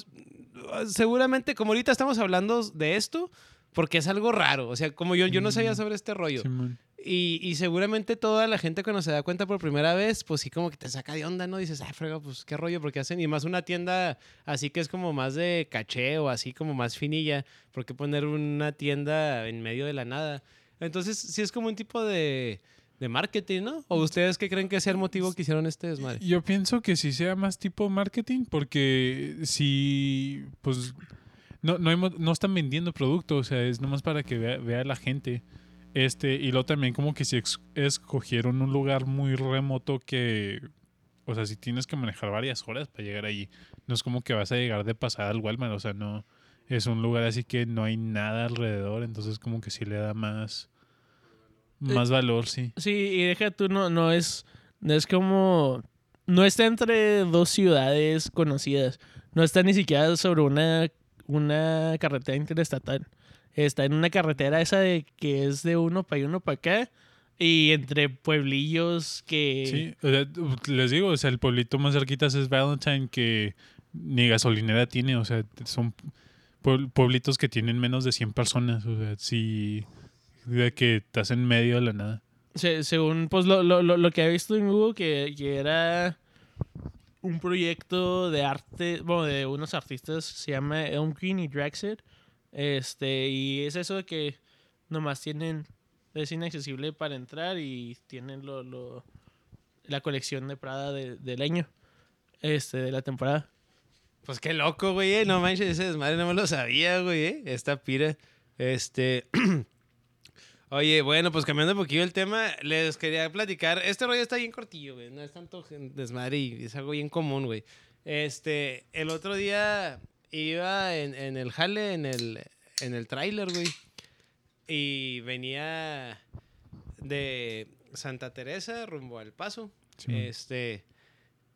Seguramente, como ahorita estamos hablando de esto, porque es algo raro. O sea, como yo, yo no sabía Mm. sobre este rollo. Simón. Y, y seguramente toda la gente cuando se da cuenta por primera vez, pues sí como que te saca de onda, ¿no? Dices, ay, frega, pues qué rollo, porque hacen, y más una tienda así que es como más de caché o así como más finilla, ¿por qué poner una tienda en medio de la nada? Entonces, sí es como un tipo de, de marketing, ¿no? ¿O ustedes qué creen que sea el motivo que hicieron este desmadre? Yo pienso que sí sea más tipo marketing porque si, pues, no, no, hemos- no están vendiendo producto, o sea, es nomás para que vea, vea la gente. Este, y luego también como que si escogieron un lugar muy remoto que, o sea, si tienes que manejar varias horas para llegar allí, no es como que vas a llegar de pasada al Walmart, o sea, no, es un lugar así que no hay nada alrededor, entonces como que sí le da más, más valor, sí. Sí, y deja tú, no, no es, no es como, no está entre dos ciudades conocidas, no está ni siquiera sobre una, una carretera interestatal, está en una carretera esa de que es de uno para uno para acá, y entre pueblillos que... Sí, o sea, les digo, o sea, el pueblito más cerquita es Valentine que ni gasolinera tiene, o sea, son puebl- pueblitos que tienen menos de 100 personas, o sea, sí, de que estás en medio de la nada. Se- según pues lo, lo, lo, lo que he visto en Google, que, que era un proyecto de arte, bueno, de unos artistas, se llama Elm Green y Draxit. Este, y es eso de que nomás tienen, es inaccesible para entrar y tienen lo, lo, la colección de Prada de- del año, este, de la temporada. Pues qué loco, güey, eh, no manches, ese desmadre no me lo sabía, güey, eh, esta pira. Este... <clears throat> Oye, bueno, pues cambiando un poquillo el tema, les quería platicar. Este rollo está bien cortillo, güey. No es tanto desmadre y es algo bien común, güey. Este, el otro día iba en, en el jale, en el, en el tráiler, güey. Y venía de Santa Teresa rumbo al Paso. Este,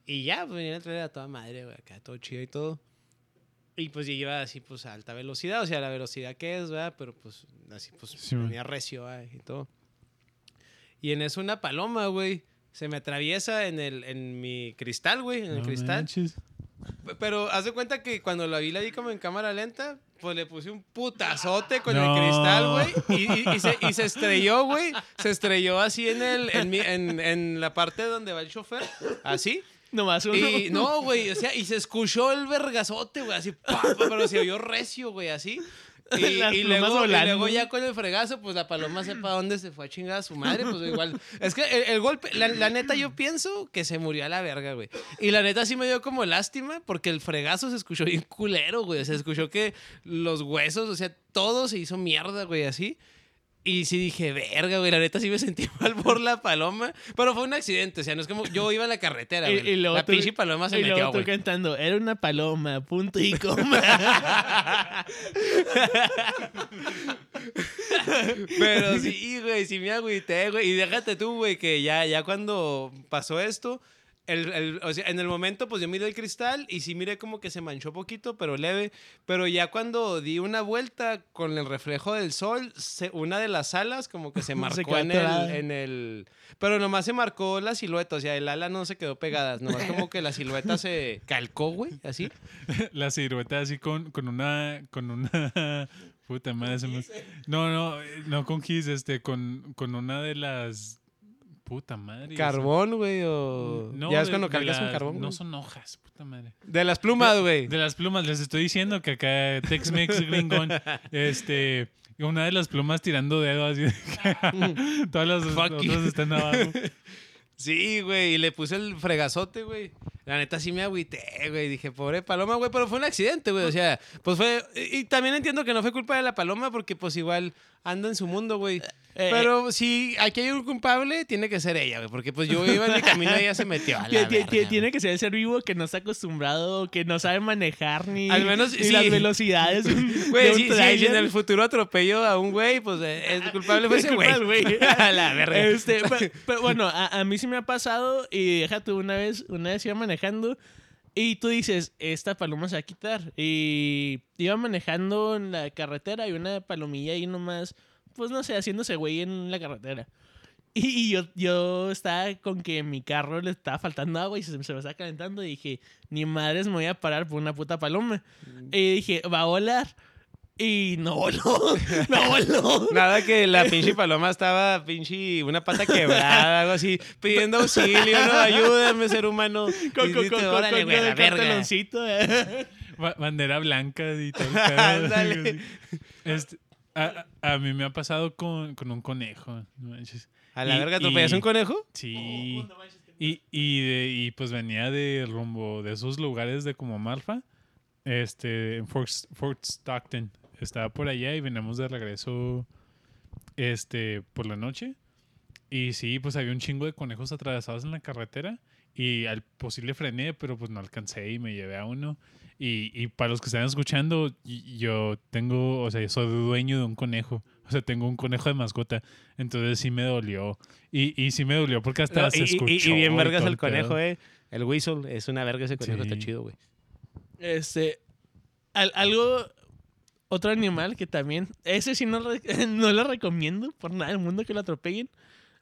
y ya, pues venía el trailer a toda madre, güey. Acá todo chido y todo. Y pues yo iba así, pues a alta velocidad, o sea, la velocidad que es, ¿verdad? Pero pues así, pues Sí, venía recio, ¿verdad? Y todo. Y en eso una paloma, güey, se me atraviesa en, el, en mi cristal, güey, en el No cristal. manches. Pero haz de cuenta que cuando la vi, la vi como en cámara lenta, pues le puse un putazote con No. el cristal, güey. Y, y- y se, y se estrelló, güey. Se estrelló así en, el, en, mi- en, en la parte donde va el chofer. Así. Nomás uno. Y no, güey, o sea, y se escuchó el vergazote, güey, así, pa, pa, pero se oyó recio, güey, así. <laughs> Y, luego, y luego ya con el fregazo, pues la paloma sepa dónde se fue a chingar a su madre, pues igual. Es que el, el golpe, la, la neta yo pienso que se murió a la verga, güey. Y la neta sí me dio como lástima porque el fregazo se escuchó bien culero, güey. Se escuchó que los huesos, o sea, todo se hizo mierda, güey, así. Y sí dije, verga, güey, la neta sí me sentí <laughs> mal por la paloma. Pero fue un accidente, o sea, no es como yo iba en la carretera, Y- güey. y luego La pinche paloma se y luego metió, tú güey. cantando, era una paloma, punto y coma. <laughs> Pero sí, güey, sí me agüité, güey. Y déjate tú, güey, que ya, ya cuando pasó esto, el, el- o sea, en el momento, pues yo miré el cristal y sí miré como que se manchó poquito, pero leve. Pero ya cuando di una vuelta con el reflejo del sol, se- una de las alas como que se <laughs> marcó en, el, en el... Pero nomás se marcó la silueta, o sea, el ala no se quedó pegada. Nomás como que la silueta se <laughs> calcó, güey, así. <laughs> La silueta así con, con una. Con una. Puta madre. se me- No, no, eh, no con Kiss, este, con, con una de las. Puta madre. Carbón, güey, o... No, ya es de- cuando cargas un las- carbón. No son hojas, puta madre. De las plumas, güey. De las plumas, les estoy diciendo que acá Tex-Mex <laughs> Gringón, este, una de las plumas tirando dedo así. <laughs> Todas las otras están abajo. <laughs> Sí, güey, y le puse el fregazote, güey. La neta sí me agüité, güey. Dije, pobre paloma, güey, pero fue un accidente, güey. O sea, pues fue. Y y también entiendo que no fue culpa de la paloma porque, pues, igual anda en su mundo, güey. Eh, Pero si aquí hay un culpable, tiene que ser ella, güey. Porque, pues, yo iba en mi <laughs> camino y ella se metió. A la verga, tiene que ser el ser vivo que no está acostumbrado, que no sabe manejar ni, Al menos, ni sí. las velocidades. <laughs> Güey, si, en el futuro atropello a un güey, pues eh, el culpable fue ese güey. güey. <laughs> a la verga. Este, pe- pero, bueno, a, a mí sí me ha pasado y déjate una vez, una vez iba manejando y tú dices, esta paloma se va a quitar. Y iba manejando en la carretera y una palomilla ahí nomás, pues no sé, haciéndose güey en la carretera. Y, y yo, yo estaba con que mi carro le estaba faltando agua y se, se me estaba calentando y dije, ni madres me voy a parar por una puta paloma. Y dije, va a volar. Y no voló, <laughs> no voló. Nada que la pinche paloma estaba pinche una pata quebrada, algo así, pidiendo auxilio, no, ayúdame, ser humano. Con, Y con, con, con, "Órale, con el verga". Bandera blanca y <laughs> Ándale. Este, a, a- a mí me ha pasado con, con un conejo. no manches. A la Y- verga, ¿atropellas un conejo? Sí. Y, y, de- y pues venía de rumbo de esos lugares de como Malfa, este, en Fort, Fort Stockton. Estaba por allá y veníamos de regreso este, por la noche. Y sí, pues había un chingo de conejos atravesados en la carretera. Y al posible frené, pero pues no alcancé y me llevé a uno. Y, y para los que están escuchando, yo tengo, o sea, yo soy dueño de un conejo. O sea, tengo un conejo de mascota. Entonces sí me dolió. Y, y sí me dolió porque hasta No, se y, y- escuchó. y bien y vergas todo el conejo, pedo. eh. El whistle es una verga ese conejo, Sí. está chido, güey. Este, al- algo, otro animal que también, ese sí no, <laughs> no lo recomiendo por nada del mundo que lo atropellen.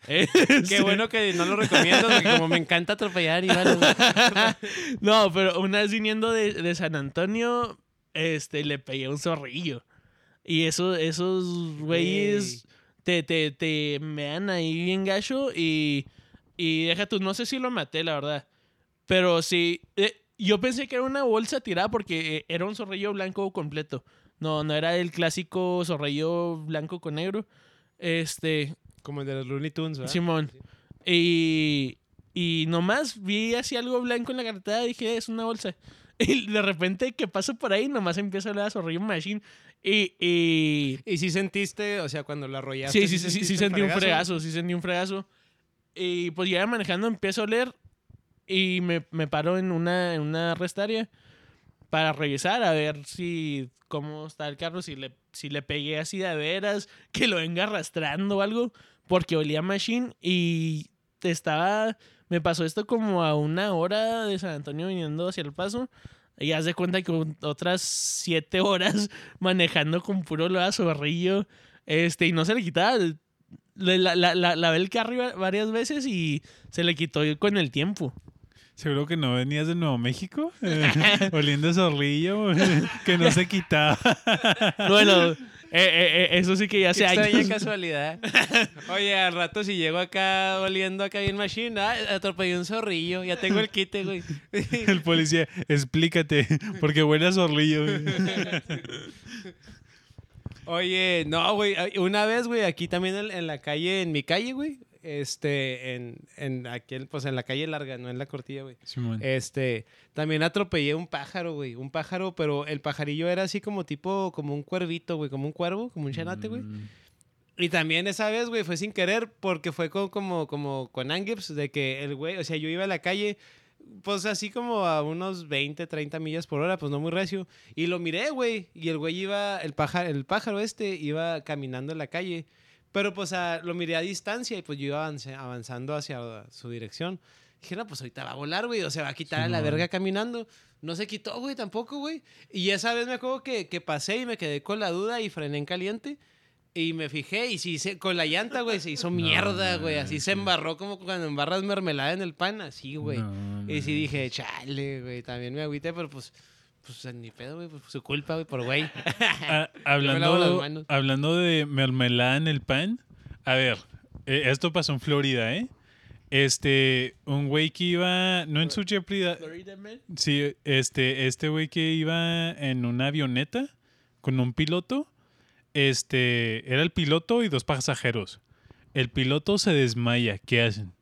<laughs> Qué bueno que no lo recomiendo, porque como me encanta atropellar y güey. <laughs> No, pero una vez viniendo de, de San Antonio, este, le pegué un zorrillo. Y eso, esos güeyes te, te, te mean ahí bien gacho y, y deja tú, no sé si lo maté, la verdad. Pero sí, eh, yo pensé que era una bolsa tirada porque eh, era un zorrillo blanco completo. No, no era el clásico zorrillo blanco con negro. Este, Como el de los Looney Tunes, ¿verdad? Simón. Y, y nomás vi así algo blanco en la carretera y dije, es una bolsa. <laughs> Y de repente que paso por ahí, nomás empieza a hablar a Zorrillo Machine. Y, y ¿Y si sentiste, o sea, cuando lo arrollaste? sí, sí, sí, sí, sentí un fregazo? fregazo, sí sentí un fregazo. Y pues ya manejando empiezo a oler y me, me paro en una, en una restaria para revisar a ver si cómo está el carro, si le, si le pegué así de veras, que lo venga arrastrando o algo, porque olía machine y estaba, me pasó esto como a una hora de San Antonio viniendo hacia el paso. Y haz de cuenta que otras siete horas <laughs> manejando con puro olor a zorrillo. Este, y no se le quitaba. La, la, la, lavé el carro va- varias veces y se le quitó con el tiempo. Seguro que no venías de Nuevo México, eh, <laughs> <laughs> oliendo zorrillo, que no se quitaba. Bueno, eh, eh, eh, eso sí que ya hace extraña <laughs> casualidad. Oye, al rato si llego acá oliendo acá bien machine, ah, atropellé un zorrillo, ya tengo el quite, güey. <laughs> El policía, explícate, porque huele a zorrillo. Oye, no, güey, una vez, güey, aquí también en, en la calle, en mi calle, güey, este, en, en aquí, en- pues en la calle larga, no en la cortilla, güey. Simón. Este, también atropellé un pájaro, güey, un pájaro, pero el pajarillo era así como tipo, como un cuervito, güey, como un cuervo, como un chanate, güey. Mm. Y también esa vez, güey, fue sin querer porque fue con, como, como con Angips, de que el güey, o sea, yo iba a la calle, pues así como a unos 20, 30 millas por hora, pues no muy recio. Y lo miré, güey, y el güey iba, el pájaro, el pájaro este iba caminando en la calle. Pero pues a- lo miré a distancia y pues yo iba avanzando hacia su dirección. Dije, no, pues ahorita va a volar, güey, o se va a quitar a la verga caminando. No se quitó, güey, tampoco, güey. Y esa vez me acuerdo que, que pasé y me quedé con la duda y frené en caliente. Y me fijé y sí, se, con la llanta, güey, se hizo mierda, güey. Así se manches. embarró como cuando embarras mermelada en el pan, así, güey. No, y sí dije, chale, güey, también me agüité, pero pues, pues ni pedo, güey, pues su culpa, güey, por güey. <laughs> Ah, hablando, hablando de mermelada en el pan, a ver, eh, esto pasó en Florida, ¿eh? Este, un güey que iba, no en su Jeopardy, sí, este, este güey que iba en una avioneta con un piloto, este, era el piloto y dos pasajeros. El piloto se desmaya, ¿qué hacen?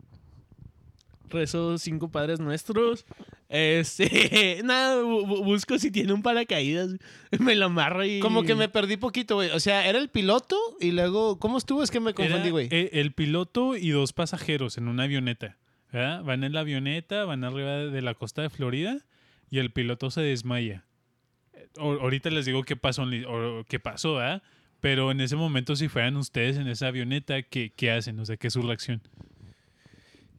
Rezo cinco padres nuestros. Este, <laughs> nada, bu- bu- busco si tiene un paracaídas. <laughs> Me lo amarro y. Como que me perdí poquito, güey. O sea, era el piloto y luego, ¿cómo estuvo? Es que me confundí, güey. eh, el piloto y dos pasajeros en una avioneta. ¿verdad? Van en la avioneta, van arriba de la costa de Florida y el piloto se desmaya. O- ahorita les digo qué pasó, o qué pasó, ¿verdad? Pero en ese momento, si fueran ustedes en esa avioneta, ¿qué, qué hacen? O sea, ¿qué es su reacción?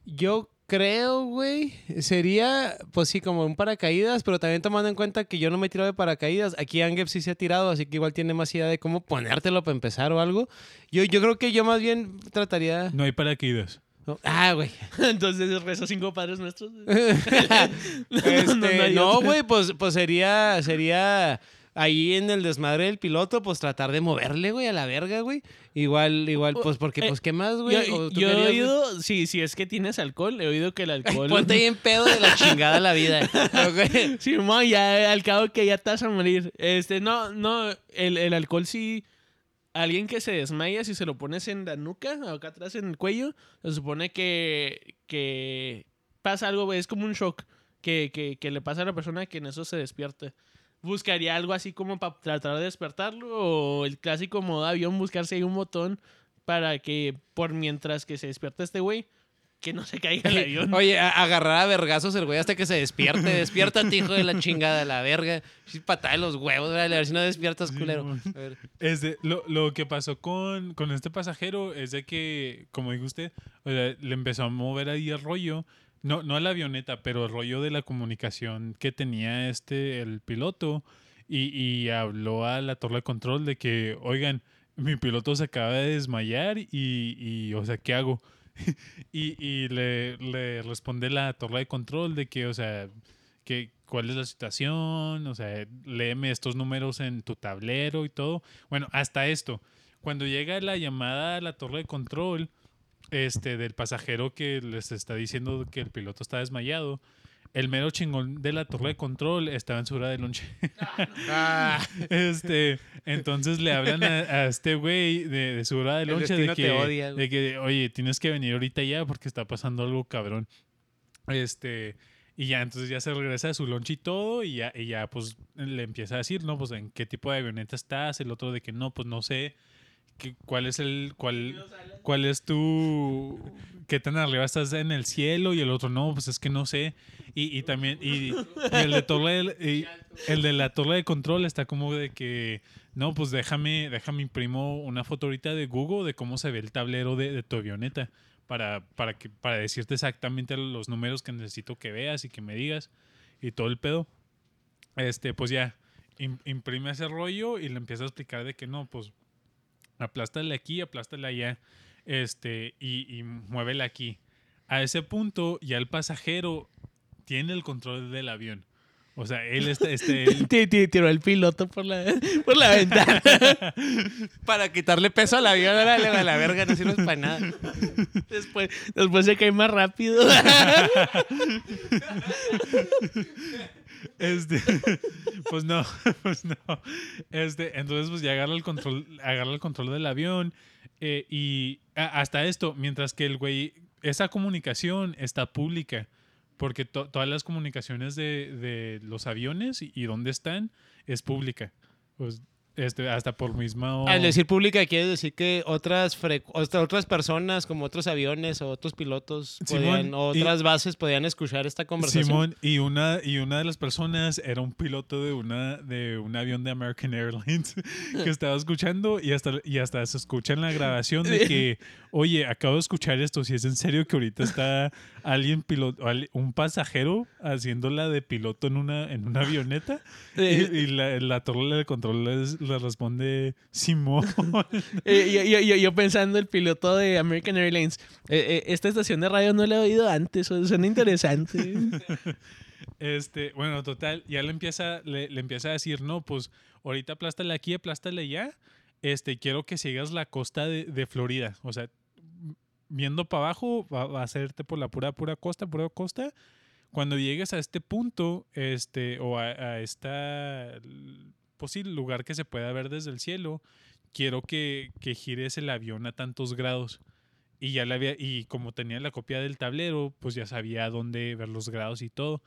Yo creo, güey, sería, pues sí, como un paracaídas, pero también tomando en cuenta que yo no me he tirado de paracaídas. Aquí Angep sí se ha tirado, así que igual tiene más idea de cómo ponértelo para empezar o algo. Yo, yo creo que yo más bien trataría... No hay paracaídas. no, Ah, güey. <laughs> Entonces rezo cinco padres nuestros. <laughs> <laughs> Este, no otra. güey, pues, pues sería, sería ahí en el desmadre del piloto, pues tratar de moverle, güey, a la verga, güey. Igual, igual, pues porque, pues, ¿qué más, güey? Yo, ¿O tú yo querías, he güey? oído, sí, si es que tienes alcohol, he oído que el <laughs> alcohol. Ponte bien pedo de la chingada la vida. <laughs> Sí, mo, ya al cabo que ya vas a morir. Este, no, no, el, el alcohol sí. Alguien que se desmaya, si se lo pones en la nuca, acá atrás en el cuello, se supone que, que pasa algo, güey, es como un shock que, que, que le pasa a la persona que en eso se despierta. Buscaría algo así como para tratar de despertarlo, o el clásico modo avión, buscarse ahí un botón para que por mientras que se despierta este güey, que no se caiga el <laughs> avión. Oye, a- agarrar a vergazos el güey hasta que se despierte. Despiértate, <laughs> hijo de la chingada, la verga. Patada de los huevos, a ver si no despiertas, culero. A ver. Este, lo, lo que pasó con, con este pasajero es de que, como dijo usted, o sea, le empezó a mover ahí el rollo, no, no a la avioneta, pero el rollo de la comunicación que tenía este, el piloto, y, y habló a la torre de control de que, oigan, mi piloto se acaba de desmayar y, y o sea, ¿qué hago? <laughs> y y le, le responde la torre de control de que, o sea, que, cuál es la situación, o sea, léeme estos números en tu tablero y todo. Bueno, hasta esto. Cuando llega la llamada a la torre de control este, del pasajero que les está diciendo que el piloto está desmayado, el mero chingón de la torre de control estaba en su hora de lonche. <laughs> Ah, Este, entonces le hablan a, a este güey de, de su hora de lonche de que, odia, de que, oye, tienes que venir ahorita ya porque está pasando algo cabrón. Este, Y ya, entonces ya se regresa de su lunch y todo, y ya, y ya pues le empieza a decir, no, pues en qué tipo de avioneta estás, el otro de que no, pues no sé, que, cuál es el, cuál, cuál es tu, qué tan arriba estás en el cielo, y el otro no, pues es que no sé. Y, y también, y, y el de torre, y el de la torre de control está como de que, no, pues déjame, déjame imprimo una foto ahorita de Google de cómo se ve el tablero de, de tu avioneta para, para, que, para decirte exactamente los números que necesito que veas y que me digas y todo el pedo. Este, pues ya, im- imprime ese rollo y le empieza a explicar de que no, pues aplástale aquí, aplástale allá, este, y, y muévele aquí. A ese punto ya el pasajero tiene el control del avión. O sea, él está, este, <laughs> él- Tiró el piloto por la, <laughs> por la ventana. <laughs> Para quitarle peso al avión, órale, a la verga, no sirves para nada. Después, después se cae más rápido. Este, <laughs> pues no, <laughs> pues no. Este, entonces pues ya agarra el control, agarra el control del avión eh, y hasta esto, mientras que el güey, esa comunicación está pública, porque to- todas las comunicaciones de, de los aviones y, y dónde están es pública. Pues, este, hasta por mismo... Al decir pública, quiere decir que otras, otras personas, como otros aviones o otros pilotos, podían- o otras bases podían escuchar esta conversación. Simón, y una, y una de las personas era un piloto de una de un avión de American Airlines <laughs> que estaba escuchando y hasta, y hasta se escucha en la grabación de que, <laughs> oye, acabo de escuchar esto, si es en serio que ahorita está alguien piloto, un pasajero haciéndola de piloto en una, en una avioneta <laughs> y, y la, la torre de control le responde Simón. <laughs> Eh, yo, yo- yo- yo pensando el piloto de American Airlines, eh, eh, esta estación de radio no la he oído antes, su- suena interesante. <laughs> Este, bueno, total, ya le empieza, le, le empieza a decir, no, pues ahorita aplástale aquí, aplástale allá. Este, quiero que sigas la costa de, de Florida. O sea, viendo para abajo, va, a hacerte por la pura, pura costa, pura costa. Cuando llegues a este punto, este, o a, a esta, pues sí, lugar que se pueda ver desde el cielo, quiero que, que gires el avión a tantos grados. Y ya le había, y como tenía la copia del tablero, pues ya sabía dónde ver los grados y todo.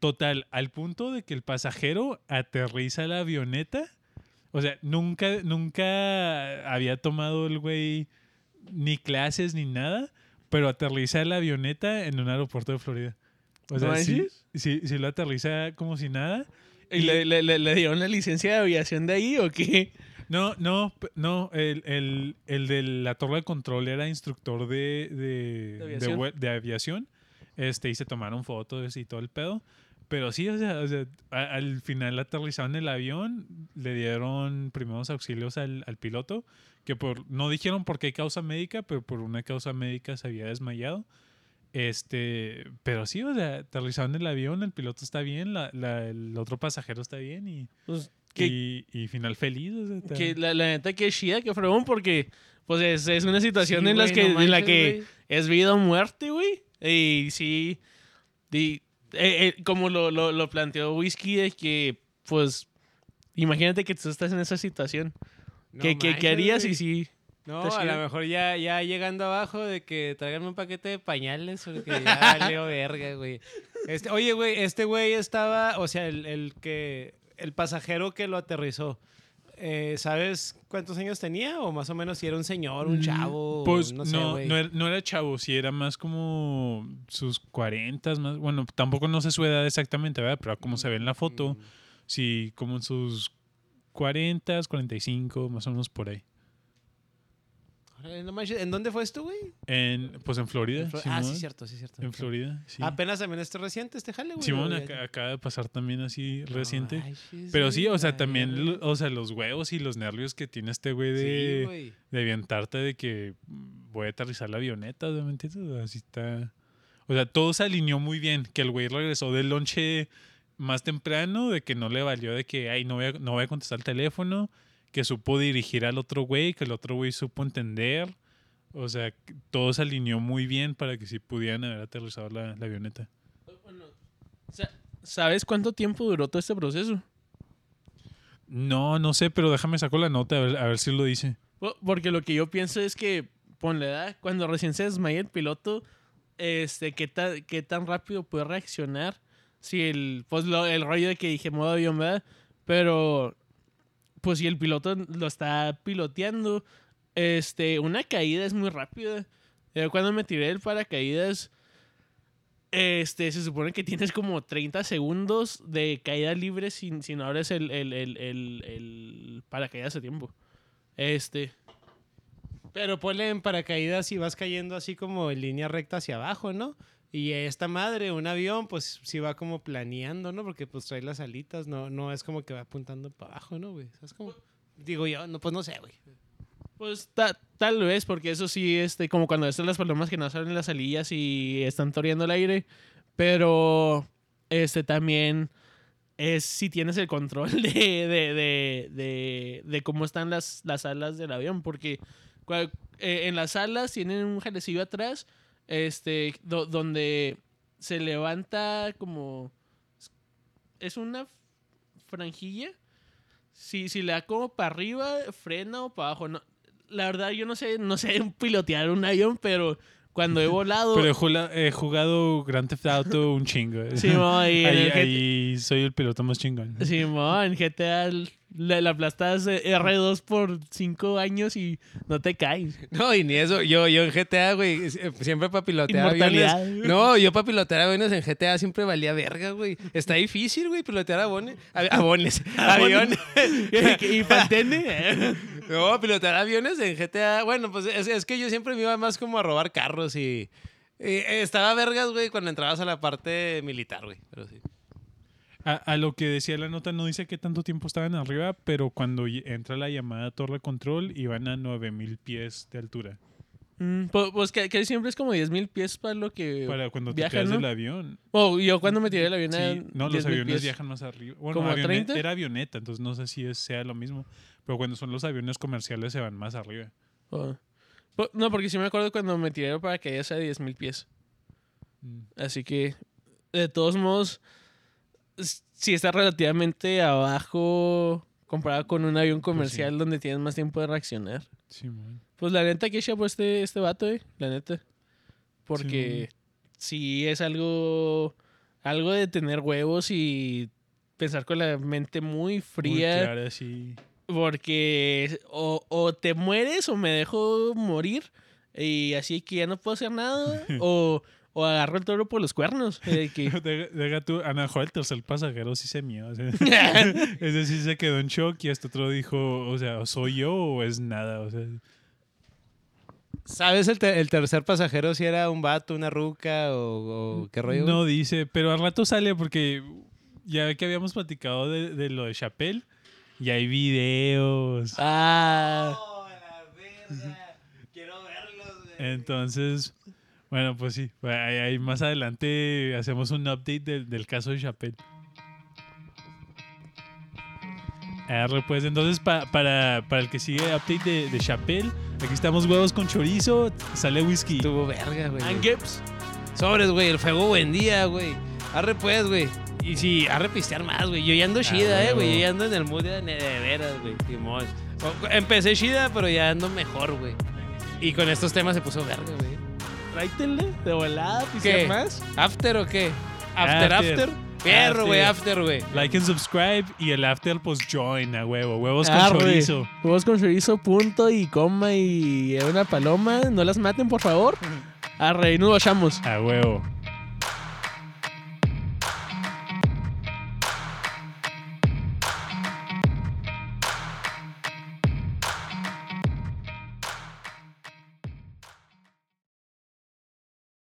Total, al punto de que el pasajero aterriza la avioneta. O sea, nunca, nunca había tomado el güey ni clases ni nada, pero aterriza la avioneta en un aeropuerto de Florida. O sea, ¿No sí, sí, sí lo aterriza como si nada. ¿Y le, le, le- le dieron la licencia de aviación de ahí o qué? No, no, no, el, el, el de la torre de control era instructor de, de, ¿De aviación? vue- de aviación. Este, y se tomaron fotos y todo el pedo. Pero sí, o sea, o sea, a- al final aterrizaron el avión, le dieron primeros auxilios al, al piloto, que por, no dijeron por qué causa médica, pero por una causa médica se había desmayado. Este, pero sí, o sea, aterrizaron el avión, el piloto está bien, la, la- el otro pasajero está bien y, Pues, que, y, y final feliz. o sea, que la, la neta que chida, que fregón, porque pues es, es una situación Sí, en, las güey, que, no en la manches, que güey. es vida o muerte, güey. Y sí, y, eh, eh, como lo, lo, lo planteó Whisky, de que, pues, imagínate que tú estás en esa situación. No ¿Qué, harías y sí? No, a lo mejor ya, ya llegando abajo de que tráiganme un paquete de pañales porque ya <laughs> leo verga, güey. Este, oye, güey, este güey estaba, o sea, el, el que, el pasajero que lo aterrizó, eh, ¿sabes cuántos años tenía? O más o menos si era un señor, un Mm, chavo, Pues no no, sé, no, güey. era, no era chavo, sí era más como sus 40, más, bueno, tampoco no sé su edad exactamente, ¿verdad? Pero como se ve en la foto, Mm. sí, como en sus 40, 45, más o menos por ahí. ¿En dónde fue esto, güey? En, pues en Florida. En ah, sí, cierto, sí, cierto. En Florida, sí. Apenas también este reciente, este jale, güey. Simón acá- acaba de pasar también así No reciente. Pero sí, o sea, también, o sea, los huevos y los nervios que tiene este güey Sí, de, güey. de avientarte de que mm, voy a aterrizar la avioneta, ¿me entiendes? Así está. O sea, todo se alineó muy bien. Que el güey regresó del lonche más temprano, de que no le valió de que, ay, no voy a, no voy a contestar el teléfono, que supo dirigir al otro güey, que el otro güey supo entender. O sea, todo se alineó muy bien para que sí pudieran haber aterrizado la, la avioneta. Sa- ¿Sabes cuánto tiempo duró todo este proceso? No, no sé, pero déjame saco la nota a ver, a ver si lo dice. Po- Porque lo que yo pienso es que, ponle edad, cuando recién se desmaya el piloto, este, qué tan, qué tan rápido puede reaccionar. Si el, pues lo- el rollo de que dije modo avión, ¿verdad? Pero, pues si el piloto lo está piloteando, este, una caída es muy rápida. Yo cuando me tiré el paracaídas, este, se supone que tienes como 30 segundos de caída libre si, si no abres el, el, el, el, el paracaídas a tiempo. Este, Pero ponle en paracaídas y vas cayendo así como en línea recta hacia abajo, ¿no? Y esta madre, un avión, pues sí va como planeando, ¿no? Porque pues trae las alitas, no, no es como que va apuntando para abajo, ¿no, güey? ¿Sabes cómo? Digo yo, no, pues no sé, güey. Pues ta- tal vez, porque eso sí, este, como cuando están las palomas que no salen las alillas y están toreando el aire. Pero este también es si tienes el control <laughs> de, de, de, de, cómo están las, las alas del avión. Porque eh, en las alas tienen un jalecillo atrás, este, do- donde se levanta como. Es una franjilla. Si, si le da como para arriba, frena o para abajo. No, la verdad, yo no sé, no sé <laughs> pilotear un avión, pero cuando he volado. Pero he jula- he jugado Grand Theft Auto un chingo. <laughs> Simón, y en ahí, el ahí soy el piloto más chingón. Simón, en GTA l- le, la aplastas eh, R2 por 5 años y no te caes. No, y ni eso. Yo, yo en GTA, güey, eh, siempre para pilotear aviones. No, yo para pilotear aviones en GTA siempre valía verga, güey. Está difícil, güey, pilotear <laughs> aviones. av- Aviones. aviones. y pantene. <laughs> No, pilotear aviones en GTA. Bueno, pues es, que yo siempre me iba más como a robar carros y. estaba vergas, güey, cuando entrabas a la parte militar, güey. Pero sí. A, lo que decía la nota no dice qué tanto tiempo estaban arriba, pero cuando entra la llamada torre control iban a 9000 pies de altura. Mm, pues pues que, que siempre es como 10 mil pies para lo que Para cuando te viajan, tiras ¿no? del avión. Oh, yo cuando me tiré el avión Sí, no, los 10,000 aviones pies. viajan más arriba. Bueno, ¿Como avione- 30? era avioneta, entonces no sé si es- sea lo mismo. Pero cuando son los aviones comerciales se van más arriba. Oh. No, porque sí me acuerdo cuando me tiré para que a 10 mil pies. Mm. Así que, de todos modos, s- sí está relativamente abajo comparado con un avión comercial donde tienes más tiempo de reaccionar. Simón. Pues la neta que chapo este, este vato, eh, la neta. Porque sí es algo, algo de tener huevos y pensar con la mente muy Muy fría. clara, sí. Porque o, o te mueres o me dejo morir y así que ya no puedo hacer nada. <laughs> o, o agarro el toro por los cuernos. eh, que- <laughs> Deja, deja tú, a lo mejor el tercer pasajero sí se mió. o sea, <laughs> ese sí se quedó en shock y este otro dijo, o sea, ¿soy yo o es nada? O sea, ¿Sabes el, te- el tercer pasajero si era un vato, una ruca o, o qué rollo? no dice, pero al rato sale porque ya que habíamos platicado de, de lo de Chappelle, y hay videos. ah, Quiero verlos, güey. Entonces, bueno, pues sí, ahí, ahí más adelante hacemos un update del, del caso de Chappelle. Arre, pues entonces pa- para, para el que sigue update de, de Chappelle, aquí estamos huevos con chorizo, sale whisky. Tuvo verga, güey. and Gibbs. Sobres, güey. El fuego buen día, güey. Arre pues, güey. Y si arre pistear más, güey. Yo ya ando chida, eh, güey. Yo ya ando en el mood de, de veras, güey. Simón. O- Empecé chida, pero ya ando mejor, güey. Y con estos temas se puso verga, güey. Tráetele de volada, pistear ¿Qué? más. ¿After o qué? ¿After, After. after? Perro, güey, After. güey. Like and subscribe y el after pues join a huevo, huevos con Arre. chorizo. Huevos con chorizo, punto y coma y una paloma. No las maten, por favor. <laughs> Arre, y nos vayamos. A huevo.